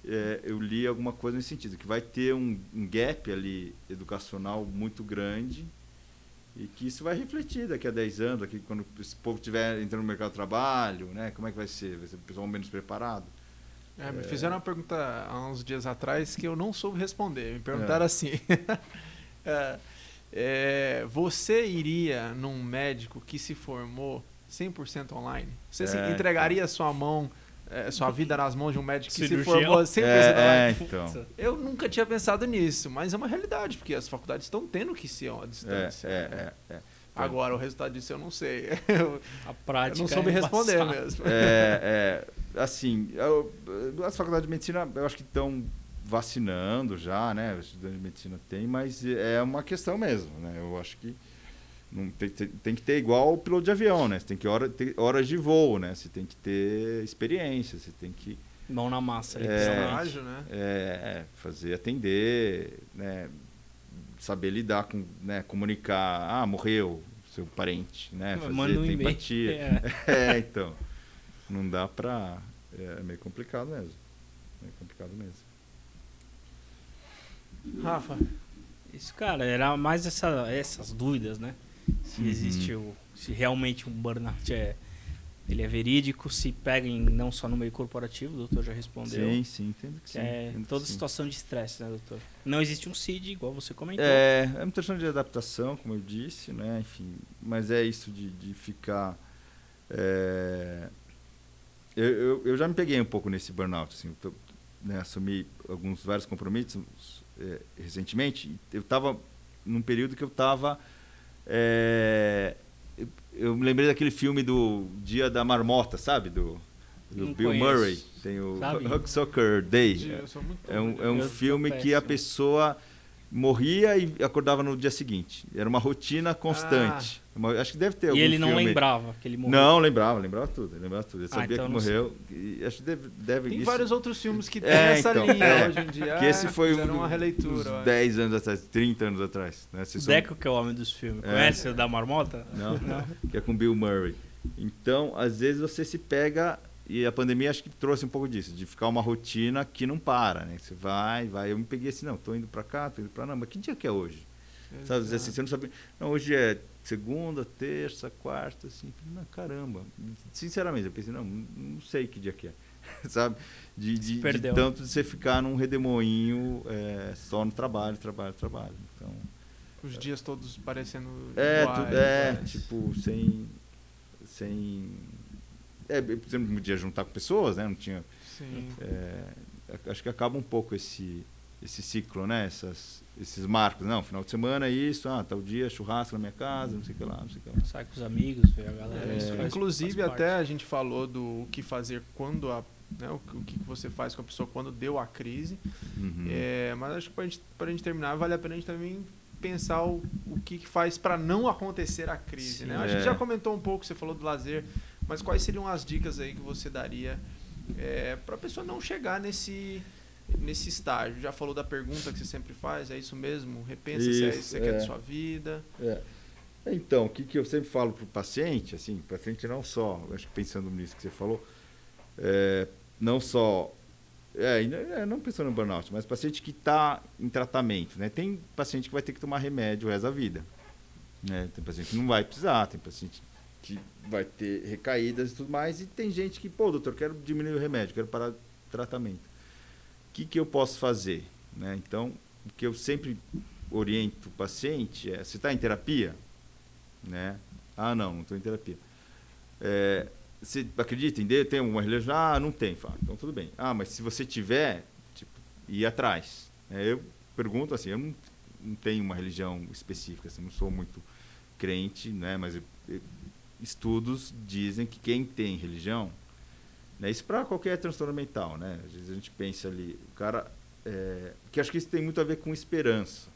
é, eu li alguma coisa nesse sentido, que vai ter um, um gap ali educacional muito grande e que isso vai refletir daqui a 10 anos, daqui quando esse povo estiver entrando no mercado de trabalho, né? Como é que vai ser? Vai ser o pessoal menos preparado? É, me fizeram uma pergunta há uns dias atrás que eu não soube responder. Me perguntaram É. assim: é, é, Você iria num médico que se formou 100% online? Você se É, entregaria sua mão, é, sua vida nas mãos de um médico que se Cirurgião. formou 100% É, online? é, então. Eu nunca tinha pensado nisso, mas é uma realidade, porque as faculdades estão tendo que ser É, distância. é, né? é, é. Agora, o resultado disso eu não sei. Eu, A prática eu não soube é responder mesmo. É, é, assim, eu- as faculdades de medicina, eu acho que estão vacinando já, né? Os estudantes de medicina tem, mas é uma questão mesmo, né? Eu acho que não tem, tem, tem que ter igual o piloto de avião, né? Você tem que hora, ter horas de voo, né? Você tem que ter experiência, você tem que Mão na massa, É. literalmente. Estágio, né? é, fazer atender, né? saber lidar com, né, comunicar, ah, morreu seu parente, né? Fazer, Manda um ter e-mail. empatia. É. É, então. Não dá pra. É meio complicado mesmo. Meio complicado mesmo. Rafa, Isso, cara, era mais essa, essas dúvidas, né? Se Uhum. existe o. Se realmente um burnout é. Ele é verídico, se pega em, não só no meio corporativo, o doutor já respondeu. Sim, sim, entendo que Que sim. é entendo que toda sim. situação de estresse, né, doutor? Não existe um CID, igual você comentou. É, é uma questão de adaptação, como eu disse, né? Enfim, mas é isso de, de ficar. é, eu, eu, eu já me peguei um pouco nesse burnout, assim, tô, né, assumi alguns vários compromissos é, recentemente. Eu estava num período que eu estava eu, eu me lembrei daquele filme do Dia da Marmota, sabe? Do, do Bill conheço. Murray. Tem o Soccer Day. eu sou muito É um, é um filme que a pessoa morria e acordava no dia seguinte. Era uma rotina constante. Uma- acho que deve ter algum E ele não filme- lembrava que ele morreu. Não, lembrava, lembrava tudo. Lembrava tudo. Ele Ah, sabia então que não sei. morreu. E acho que deve. deve Tem isso- vários outros filmes que tem É, essa então, linha é. hoje em dia. que esse foi um uma releitura. acho. 10 anos atrás, 30 anos atrás. Né? O Vocês são- Deco, que é o homem dos filmes. É. Conhece o da marmota? Não, que é com Bill Murray. Então, às vezes você se pega e a pandemia acho que trouxe um pouco disso, de ficar uma rotina que não para, né? Você vai, vai. Eu me peguei assim, não, tô indo para cá, tô indo para lá, mas que dia que é hoje? Sabe, Exato. assim, você não sabe. Não, hoje é segunda, terça, quarta, assim. Não, caramba. Sinceramente, eu pensei, não, não sei que dia que é. sabe? De, de, de tanto de você ficar num redemoinho é, só no trabalho, trabalho, trabalho. Então, Os dias todos parecendo é, iguais, tudo, é, iguais. tipo, sem. Sem. É, você não podia juntar com pessoas, né? Não tinha. Sim. é, acho que acaba um pouco esse, esse ciclo, né? Essas, esses marcos. Não, final de semana é isso, ah, tal dia, churrasco na minha casa, não sei o que lá, não sei o que lá. Sai com os amigos, vê a galera. É, isso faz- Inclusive, faz até a gente falou do que fazer quando a. Né, o, que- o que você faz com a pessoa quando deu a crise. Uhum. É, mas acho que para gente, a gente terminar, vale a pena a gente também pensar o, o que, que faz para não acontecer a crise. Sim. Né? A É. gente já comentou um pouco, você falou do lazer, mas quais seriam as dicas aí que você daria para a pessoa não chegar nesse, nesse estágio? Já falou da pergunta que você sempre faz, é isso mesmo? Repensa se é isso que você quer Isso, da é. sua vida. É. Então, o que, que eu sempre falo para o paciente, assim, paciente não só, acho que pensando nisso que você falou, é, não só, é, não- é, não pensando no burnout, mas paciente que está em tratamento, né? Tem paciente que vai ter que tomar remédio o resto da vida, né? Tem paciente que não vai precisar, tem paciente que vai ter recaídas e tudo mais, e tem gente que, pô, doutor, quero diminuir o remédio, quero parar o tratamento. O que, que eu posso fazer? Né? Então, o que eu sempre oriento o paciente é, você está em terapia? Né? Ah, não, não estou em terapia. É, você acredita em Deus? Tem alguma religião? Ah, não tem. Fala, então tudo bem. Ah, mas se você tiver, tipo, ir atrás. É, eu pergunto assim, eu não, não tenho uma religião específica, assim, não sou muito crente, né? mas eu- eu- estudos dizem que quem tem religião, né? isso para qualquer transtorno mental, né? às vezes a gente pensa ali, o cara, é, que acho que isso tem muito a ver com esperança.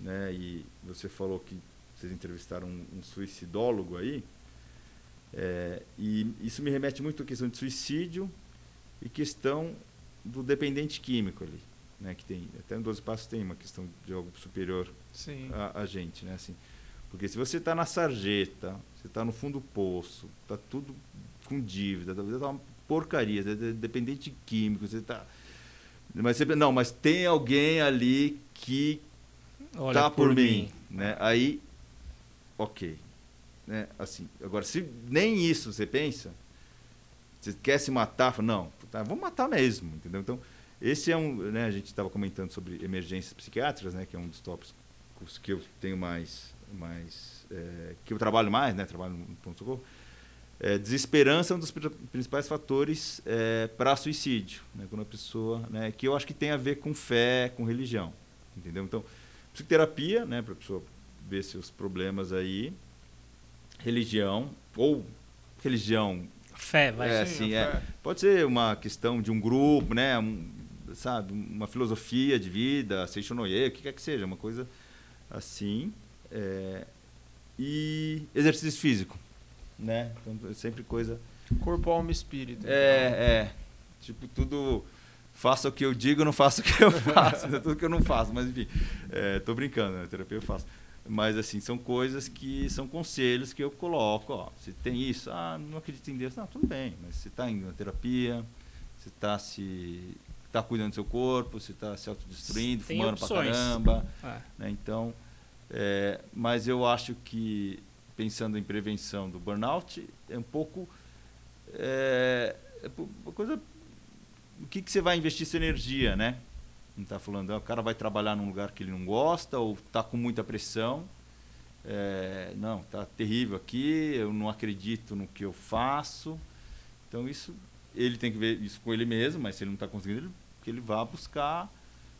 Né? E você falou que vocês entrevistaram um, um suicidólogo aí, é, e isso me remete muito à questão de suicídio e questão do dependente químico ali, né? Que tem até no 12 passos tem uma questão de algo superior Sim. a, a gente, né? Assim, porque se você está na sarjeta, você está no fundo do poço, está tudo com dívida, tá tá uma porcaria, você é dependente químico, você está mas você, não, mas tem alguém ali que Olha tá por, mim, né? Aí, ok, né? Assim, agora se nem isso você pensa, você quer se matar, fala, não, tá, vou matar mesmo, entendeu? Então esse é um, né? A gente estava comentando sobre emergências psiquiátricas, né? Que é um dos tópicos que eu tenho mais, mais é, que eu trabalho mais, né? Trabalho no ponto socorro. É, desesperança é um dos pri- principais fatores é, para suicídio, né? Quando a pessoa, né? Que eu acho que tem a ver com fé, com religião, entendeu? Então psicoterapia, né, para a pessoa ver seus problemas aí, religião ou religião, Fé, vai. É, Sim, é. fé. pode ser uma questão de um grupo, né, um, sabe, uma filosofia de vida, Seixonoye, o que quer que seja, uma coisa assim, é, e exercício físico, né, então é sempre coisa Corpo, alma e espírito. é, é. Tipo, tudo. faça o que eu digo, não faça o que eu faço. é tudo que eu não faço, mas enfim, estou brincando, né? terapia eu faço. Mas assim, são coisas que são conselhos que eu coloco, ó, se tem isso, ah, não acredito em Deus, não, tudo bem, mas você está indo na terapia, você está se tá cuidando do seu corpo, você está se autodestruindo, tem fumando opções. pra caramba, é. né? Então, é, mas eu acho que pensando em prevenção do burnout é um pouco é, é uma coisa o que, que você vai investir sua energia, né? Não está falando, ah, o cara vai trabalhar num lugar que ele não gosta ou está com muita pressão. É, não, está terrível aqui, eu não acredito no que eu faço. Então isso ele tem que ver isso com ele mesmo, mas se ele não está conseguindo, ele, que ele vá buscar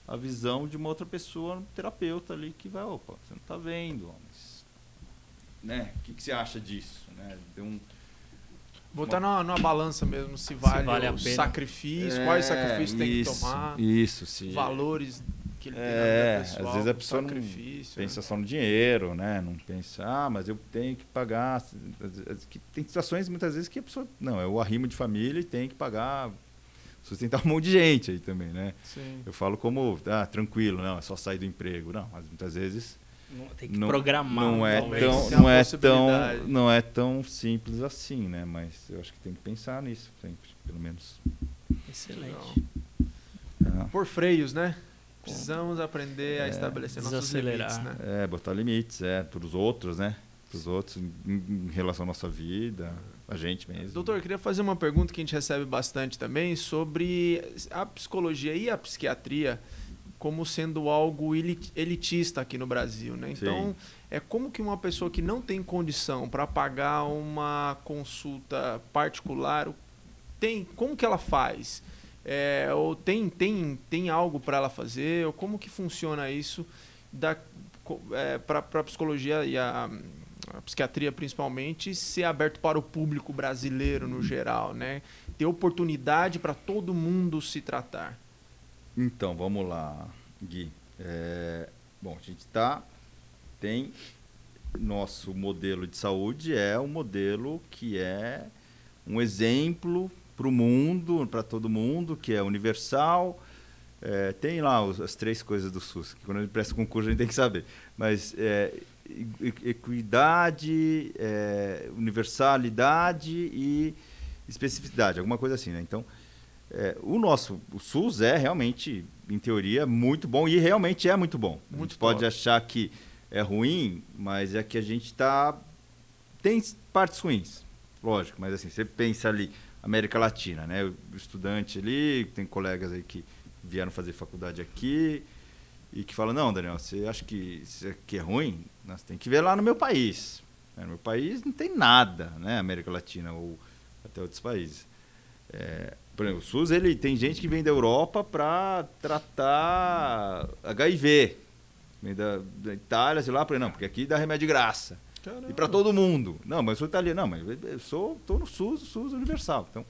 a visão de uma outra pessoa, um terapeuta ali que vai, opa, você não está vendo, mas, né? O que, que você acha disso, né? Deu um Botar numa, numa, balança mesmo se vale, se vale o sacrifício, é, quais sacrifícios tem que tomar. Isso, sim. Valores que ele tem é, na vida pessoal. Às vezes a pessoa não pensa né? só no dinheiro, né? Não pensa, ah, mas eu tenho que pagar. Tem situações muitas vezes que a pessoa. Não, é o arrimo de família e tem que pagar. Sustentar um monte de gente aí também, né? Sim. Eu falo como, ah, tranquilo, não, é só sair do emprego. Não, mas muitas vezes tem que não, programar. Não é, tão, não, é tão, não é tão simples assim, né? Mas eu acho que tem que pensar nisso sempre, pelo menos. Excelente. É. Por freios, né? Precisamos aprender é, a estabelecer nossos limites, né? É, botar limites, é, para os outros, né? Para os outros, em, em, relação à nossa vida, a gente mesmo. Doutor, eu queria fazer uma pergunta que a gente recebe bastante também sobre a psicologia e a psiquiatria como sendo algo elitista aqui no Brasil, né? Então, Sim. é como que uma pessoa que não tem condição para pagar uma consulta particular tem, como que ela faz? É, ou tem tem tem algo para ela fazer? Ou como que funciona isso da é, para a psicologia e a, a psiquiatria principalmente ser aberto para o público brasileiro no geral, né? Ter oportunidade para todo mundo se tratar. Então, vamos lá, Gui. É, bom, a gente está. Tem. Nosso modelo de saúde é um modelo que é um exemplo para o mundo, para todo mundo, que é universal. É, tem lá os, as três coisas do SUS, que quando a gente presta concurso a gente tem que saber. Mas é, equidade, é, universalidade e especificidade, alguma coisa assim, né? Então, é, o nosso o SUS é realmente, em teoria, muito bom e realmente é muito bom. Muito a gente pode achar que é ruim, mas é que a gente está. Tem partes ruins, lógico, mas assim, você pensa ali, América Latina, né? O estudante ali, tem colegas aí que vieram fazer faculdade aqui e que falam, não, Daniel, você acha que isso aqui é ruim? Nós tem que ver lá no meu país. No meu país não tem nada, né? América Latina ou até outros países. É, por exemplo, o SUS ele tem gente que vem da Europa para tratar HIV. Vem da, da Itália, sei lá, não, porque aqui dá remédio de graça. Caramba. E para todo mundo. Não, mas eu sou italiano. Não, mas eu sou tô no SUS, SUS universal. Então,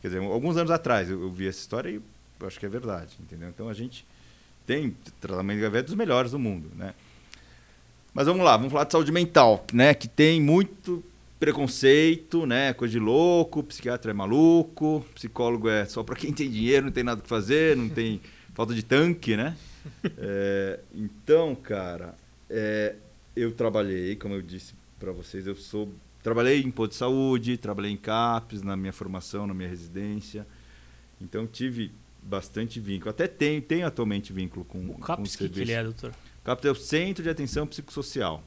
quer dizer, alguns anos atrás eu, eu vi essa história e acho que é verdade, entendeu? Então a gente tem tratamento de HIV dos melhores do mundo, né? Mas vamos lá, vamos falar de saúde mental, né? Que tem muito preconceito, né? Coisa de louco, psiquiatra é maluco, psicólogo é só para quem tem dinheiro, não tem nada que fazer, não tem falta de tanque, né? É, então, cara, é, eu trabalhei, como eu disse para vocês, eu sou trabalhei em posto de saúde, trabalhei em CAPES na minha formação, na minha residência. Então tive bastante vínculo. Até tenho, tenho atualmente vínculo com o CAPES. O que, que ele é, doutor? CAPES é o Centro de Atenção Psicossocial.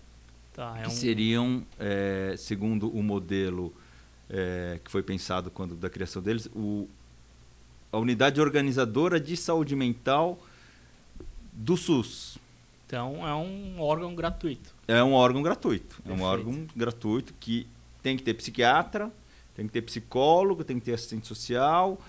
Tá, é que um... seriam, é, segundo o modelo é, que foi pensado quando da criação deles, o, a unidade organizadora de saúde mental do SUS. Então é um órgão gratuito. É um órgão gratuito. Perfeito. É um órgão gratuito que tem que ter psiquiatra, tem que ter psicólogo, tem que ter assistente social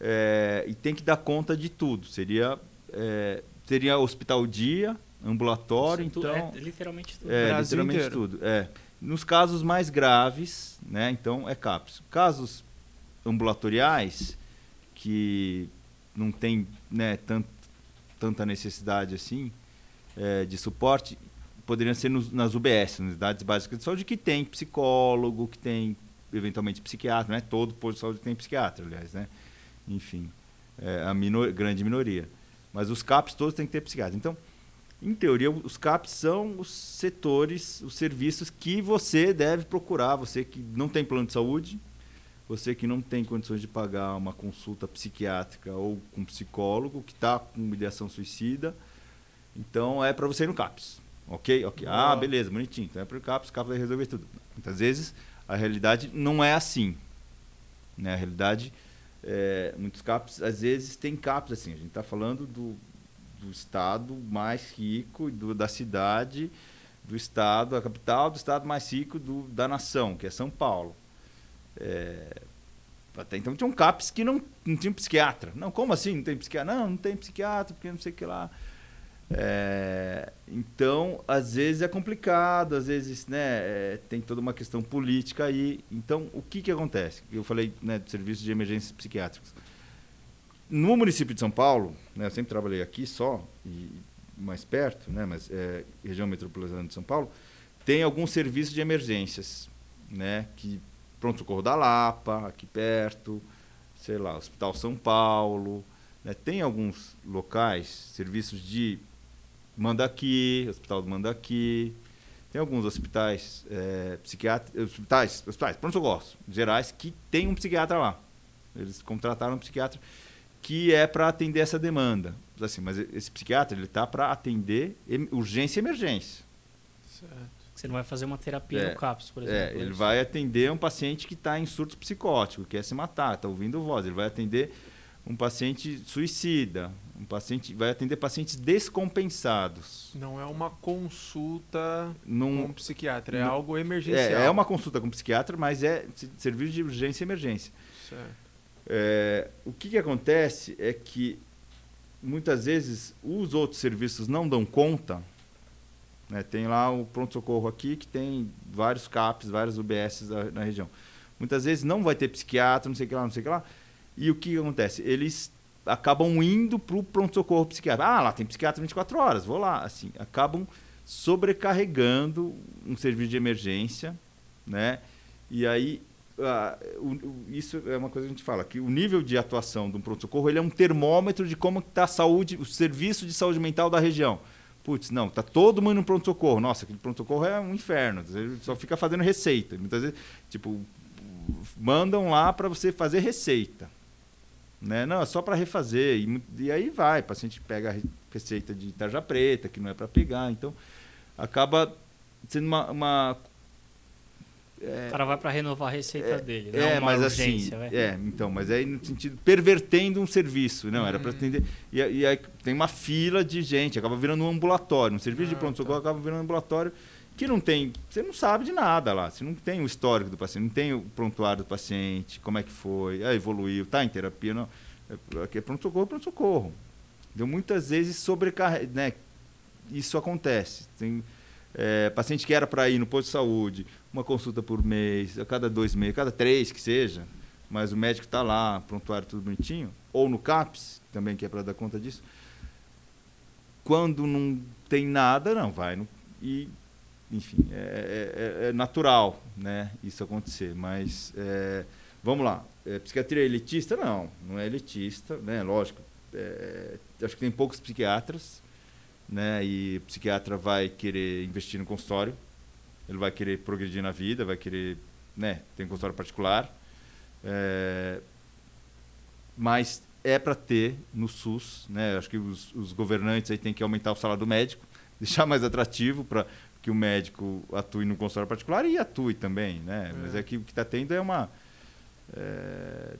é, e tem que dar conta de tudo. Seria, é, seria hospital dia, ambulatório, Isso então é literalmente tudo. É, literalmente inteiro. tudo. É. Nos casos mais graves, né, então é CAPS. Casos ambulatoriais que não tem né, tant, tanta necessidade assim é, de suporte, poderiam ser nos, nas UBS, unidades básicas de saúde, que tem psicólogo, que tem eventualmente psiquiatra, né? Todo posto de saúde tem psiquiatra, aliás, né? Enfim. É a minor, grande minoria. Mas os CAPs todos têm que ter psiquiatra. Então, em teoria, os CAPs são os setores, os serviços que você deve procurar, você que não tem plano de saúde, você que não tem condições de pagar uma consulta psiquiátrica ou com um psicólogo, que está com ideação suicida. Então, é para você ir no CAPS. Ok? ok. Ah, beleza, bonitinho. Então é para o CAPS, o CAPS vai resolver tudo. Muitas vezes, a realidade não é assim. Né? A realidade, é, muitos CAPs, às vezes, tem CAPs assim. A gente está falando do, do estado mais rico, do, da cidade, do estado, a capital do estado mais rico do, da nação, que é São Paulo. É, até então tinha um CAPS que não, não tinha psiquiatra. Não, como assim não tem psiquiatra? Não, não tem psiquiatra, porque não sei o que lá. É, então, às vezes é complicado, às vezes né, é, tem toda uma questão política aí. Então, o que, que acontece? Eu falei né, de serviços de emergências psiquiátricas. No município de São Paulo, né, eu sempre trabalhei aqui só, e mais perto, né, mas é, região metropolitana de São Paulo, tem alguns serviços de emergências, né, que pronto-socorro da Lapa, aqui perto, sei lá, Hospital São Paulo, né, tem alguns locais, serviços de Mandaqui, Hospital do Mandaqui, tem alguns hospitais é, psiquiátricos, hospitais, hospitais, pronto-socorro, gerais, que tem um psiquiatra lá. Eles contrataram um psiquiatra que é para atender essa demanda. Assim, mas esse psiquiatra ele está para atender urgência e emergência. Certo. Você não vai fazer uma terapia é, no CAPS, por exemplo. É, é ele vai atender um paciente que está em surto psicótico, quer se matar, está ouvindo voz. Ele vai atender um paciente suicida, um paciente vai atender pacientes descompensados. Não é uma consulta Num, com um psiquiatra, é algo emergencial. É, é uma consulta com um psiquiatra, mas é serviço de urgência e emergência. Certo. É, o que, que acontece é que muitas vezes os outros serviços não dão conta. Né? Tem lá o pronto-socorro aqui que tem vários CAPs, vários UBS na, na, região. Muitas vezes não vai ter psiquiatra, não sei o que lá, não sei o que lá. E o que, acontece? Eles acabam indo para o pronto-socorro psiquiátrico. Ah, lá tem psiquiatra 24 horas, vou lá. Assim, acabam sobrecarregando um serviço de emergência, né? E aí ah, isso é uma coisa que a gente fala, que o nível de atuação um pronto-socorro ele é um termômetro de como está a saúde, o serviço de saúde mental da região. Putz, não, tá todo mundo no pronto-socorro. Nossa, aquele pronto-socorro é um inferno. Só fica fazendo receita. Muitas vezes, tipo, mandam lá para você fazer receita. Né? Não, é só para refazer. E, e, aí vai, o paciente pega a receita de tarja preta, que não é para pegar. Então, acaba sendo uma, uma é, o cara vai para renovar a receita é, dele, não é, mas assim, urgência, assim, é, então, mas aí no sentido pervertendo um serviço, não, era para uhum. atender. E, e, aí tem uma fila de gente, acaba virando um ambulatório, um serviço ah, de pronto socorro tá. acaba virando um ambulatório que não tem, você não sabe de nada lá, você não tem o histórico do paciente, não tem o prontuário do paciente, como é que foi, ah, evoluiu, está em terapia, não. É, aqui é pronto socorro, pronto socorro. Deu muitas vezes sobrecarrega, né? Isso acontece. Tem é, paciente que era para ir no posto de saúde, uma consulta por mês, a cada dois meses, cada três que seja, mas o médico está lá, prontuário tudo bonitinho, ou no CAPS, também que é para dar conta disso. Quando não tem nada, não, vai. No, e, enfim, é, é, é, natural né, isso acontecer. Mas, é, vamos lá, é, psiquiatria elitista? Não, não é elitista, né, lógico. É, acho que tem poucos psiquiatras, né, e o psiquiatra vai querer investir no consultório, ele vai querer progredir na vida, vai querer, né, ter um consultório particular. É, mas é para ter no SUS, né? Acho que os, os, governantes aí têm que aumentar o salário do médico, deixar mais atrativo para que o médico atue no consultório particular e atue também, né? É. Mas é que o que está tendo é uma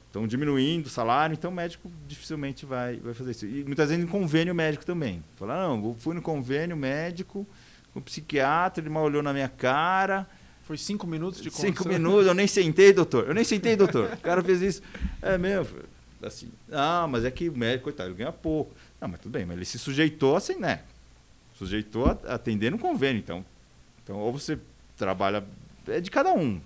estão é, diminuindo o salário, então o médico dificilmente vai, vai fazer isso. E muitas vezes em convênio médico também. Falar, não, eu fui no convênio médico, o psiquiatra, ele mal olhou na minha cara. Foi cinco minutos de conversa. Cinco minutos, eu nem sentei, doutor. Eu nem sentei, doutor. O cara fez isso. É mesmo. Assim, ah, mas é que o médico, coitado, ele ganha pouco. Não, mas tudo bem, mas ele se sujeitou assim, né? Sujeitou a atender no convênio, então. Então, ou você trabalha. É de cada um.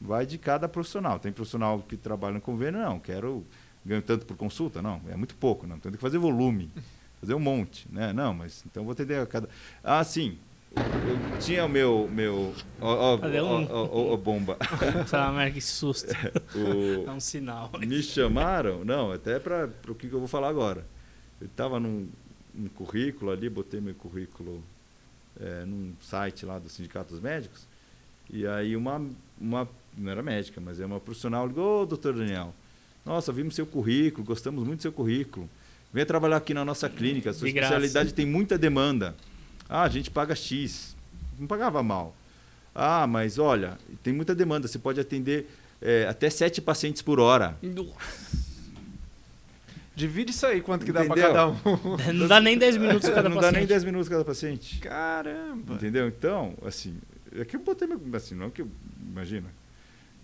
Vai de cada profissional. Tem profissional que trabalha no convênio, não, quero. Ganho tanto por consulta? Não, é muito pouco, não. Então tem que fazer volume. fazer um monte, né? Não, mas então vou atender a cada. Ah, sim. eu tinha o meu. meu ó, ó, bomba. Tá, mas que susto. O- É um sinal. me chamaram, não, até para o que que eu vou falar agora. Eu estava num, num currículo ali, botei meu currículo é, num site lá do Sindicato dos Médicos, e aí uma, uma não era médica, mas é uma profissional, ligou, ô, doutor Daniel, nossa, vimos seu currículo, gostamos muito do seu currículo, venha trabalhar aqui na nossa clínica, sua De graça. especialidade tem muita demanda. Ah, a gente paga X. Não pagava mal. Ah, mas olha, tem muita demanda, você pode atender é, até sete pacientes por hora. Divide isso aí, quanto que dá pra Entendeu? cada um. Não dá nem 10 minutos cada não dá paciente. nem 10 minutos cada paciente. Caramba. Entendeu? Então, assim, é que eu botei meu, assim, não que eu, imagina.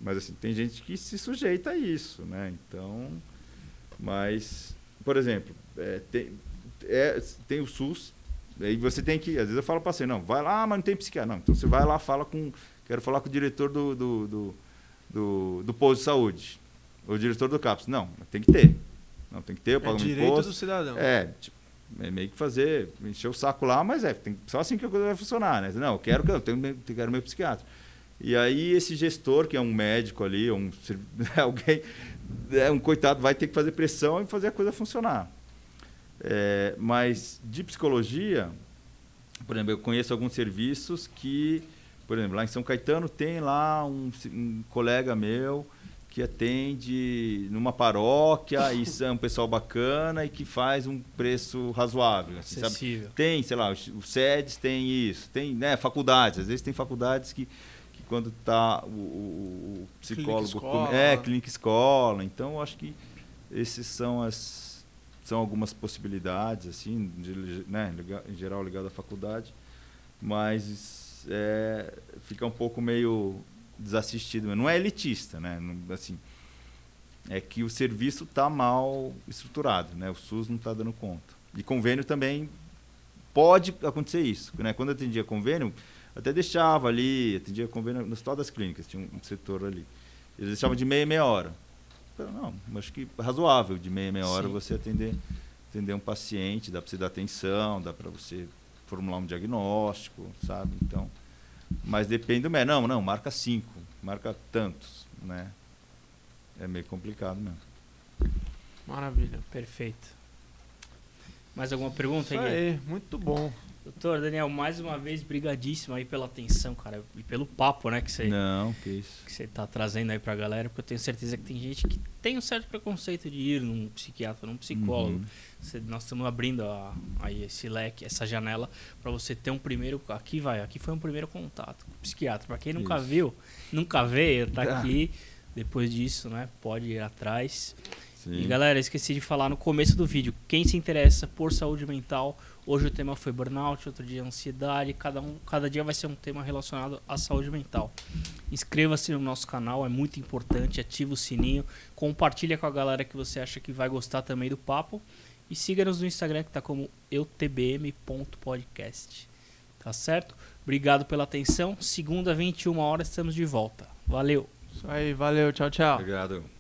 Mas assim, tem gente que se sujeita a isso, né? Então, mas, por exemplo, é, tem, é, tem o SUS, aí você tem que, às vezes eu falo para você, não, vai lá, mas não tem psiquiatra. Não, então você vai lá, fala com, quero falar com o diretor do, do, do, do, do posto de saúde, ou o diretor do CAPS. Não, mas tem que ter. Não, tem que ter, eu É meu direito imposto. do cidadão. É, tipo, é meio que fazer, encher o saco lá, mas é, tem, só assim que a coisa vai funcionar, né? Não, eu quero que eu tenho, quero meu psiquiatra. E aí esse gestor, que é um médico ali, um, alguém, é um coitado, vai ter que fazer pressão e fazer a coisa funcionar. É, mas de psicologia, por exemplo, eu conheço alguns serviços que, por exemplo, lá em São Caetano tem lá um, um colega meu que atende numa paróquia e é um pessoal bacana e que faz um preço razoável. assim, sabe? Acessível. Tem, sei lá, os, os SEDES tem isso, tem né, faculdades, às vezes tem faculdades que, que quando está o, o- psicólogo... escola. come- É, clínica escola, então acho que esses são as são algumas possibilidades, assim, de, né, em geral ligado à faculdade, mas é, fica um pouco meio desassistido, mas não é elitista, né? Assim, é que o serviço está mal estruturado, né? O SUS não está dando conta. E convênio também pode acontecer isso, né? Quando eu atendia convênio, até deixava ali, atendia convênio no Hospital das Clínicas, tinha um, setor ali. Eles deixavam de meia em meia hora. Eu, não, acho que razoável de meia em meia hora Sim. você atender, atender um paciente, dá para você dar atenção, dá para você formular um diagnóstico, sabe? Então, mas depende do médico. Não, não, marca cinco, marca tantos, né? É meio complicado mesmo. Maravilha. Perfeito. Mais alguma pergunta Isso aí? aí, muito bom. Doutor Daniel, mais uma vez, brigadíssimo aí pela atenção, cara, e pelo papo, né, que você Não, que isso. que você tá trazendo aí pra galera, porque eu tenho certeza que tem gente que tem um certo preconceito de ir num psiquiatra, num psicólogo. Uhum. Você- nós estamos abrindo a- aí esse leque, essa janela pra você ter um primeiro, aqui vai, aqui foi um primeiro contato com o psiquiatra. Pra quem nunca Isso. viu, nunca veio, tá Ah. aqui. Depois disso, né, pode ir atrás. Sim. E galera, esqueci de falar no começo do vídeo. Quem se interessa por saúde mental, hoje o tema foi burnout, outro dia ansiedade, cada, um, cada dia vai ser um tema relacionado à saúde mental. Inscreva-se no nosso canal, é muito importante, ativa o sininho, compartilha com a galera que você acha que vai gostar também do papo e siga-nos no Instagram que tá como eutbm.podcast. Tá certo? Obrigado pela atenção. Segunda, 21 horas, estamos de volta. Valeu! Isso aí, valeu, tchau, tchau. Obrigado.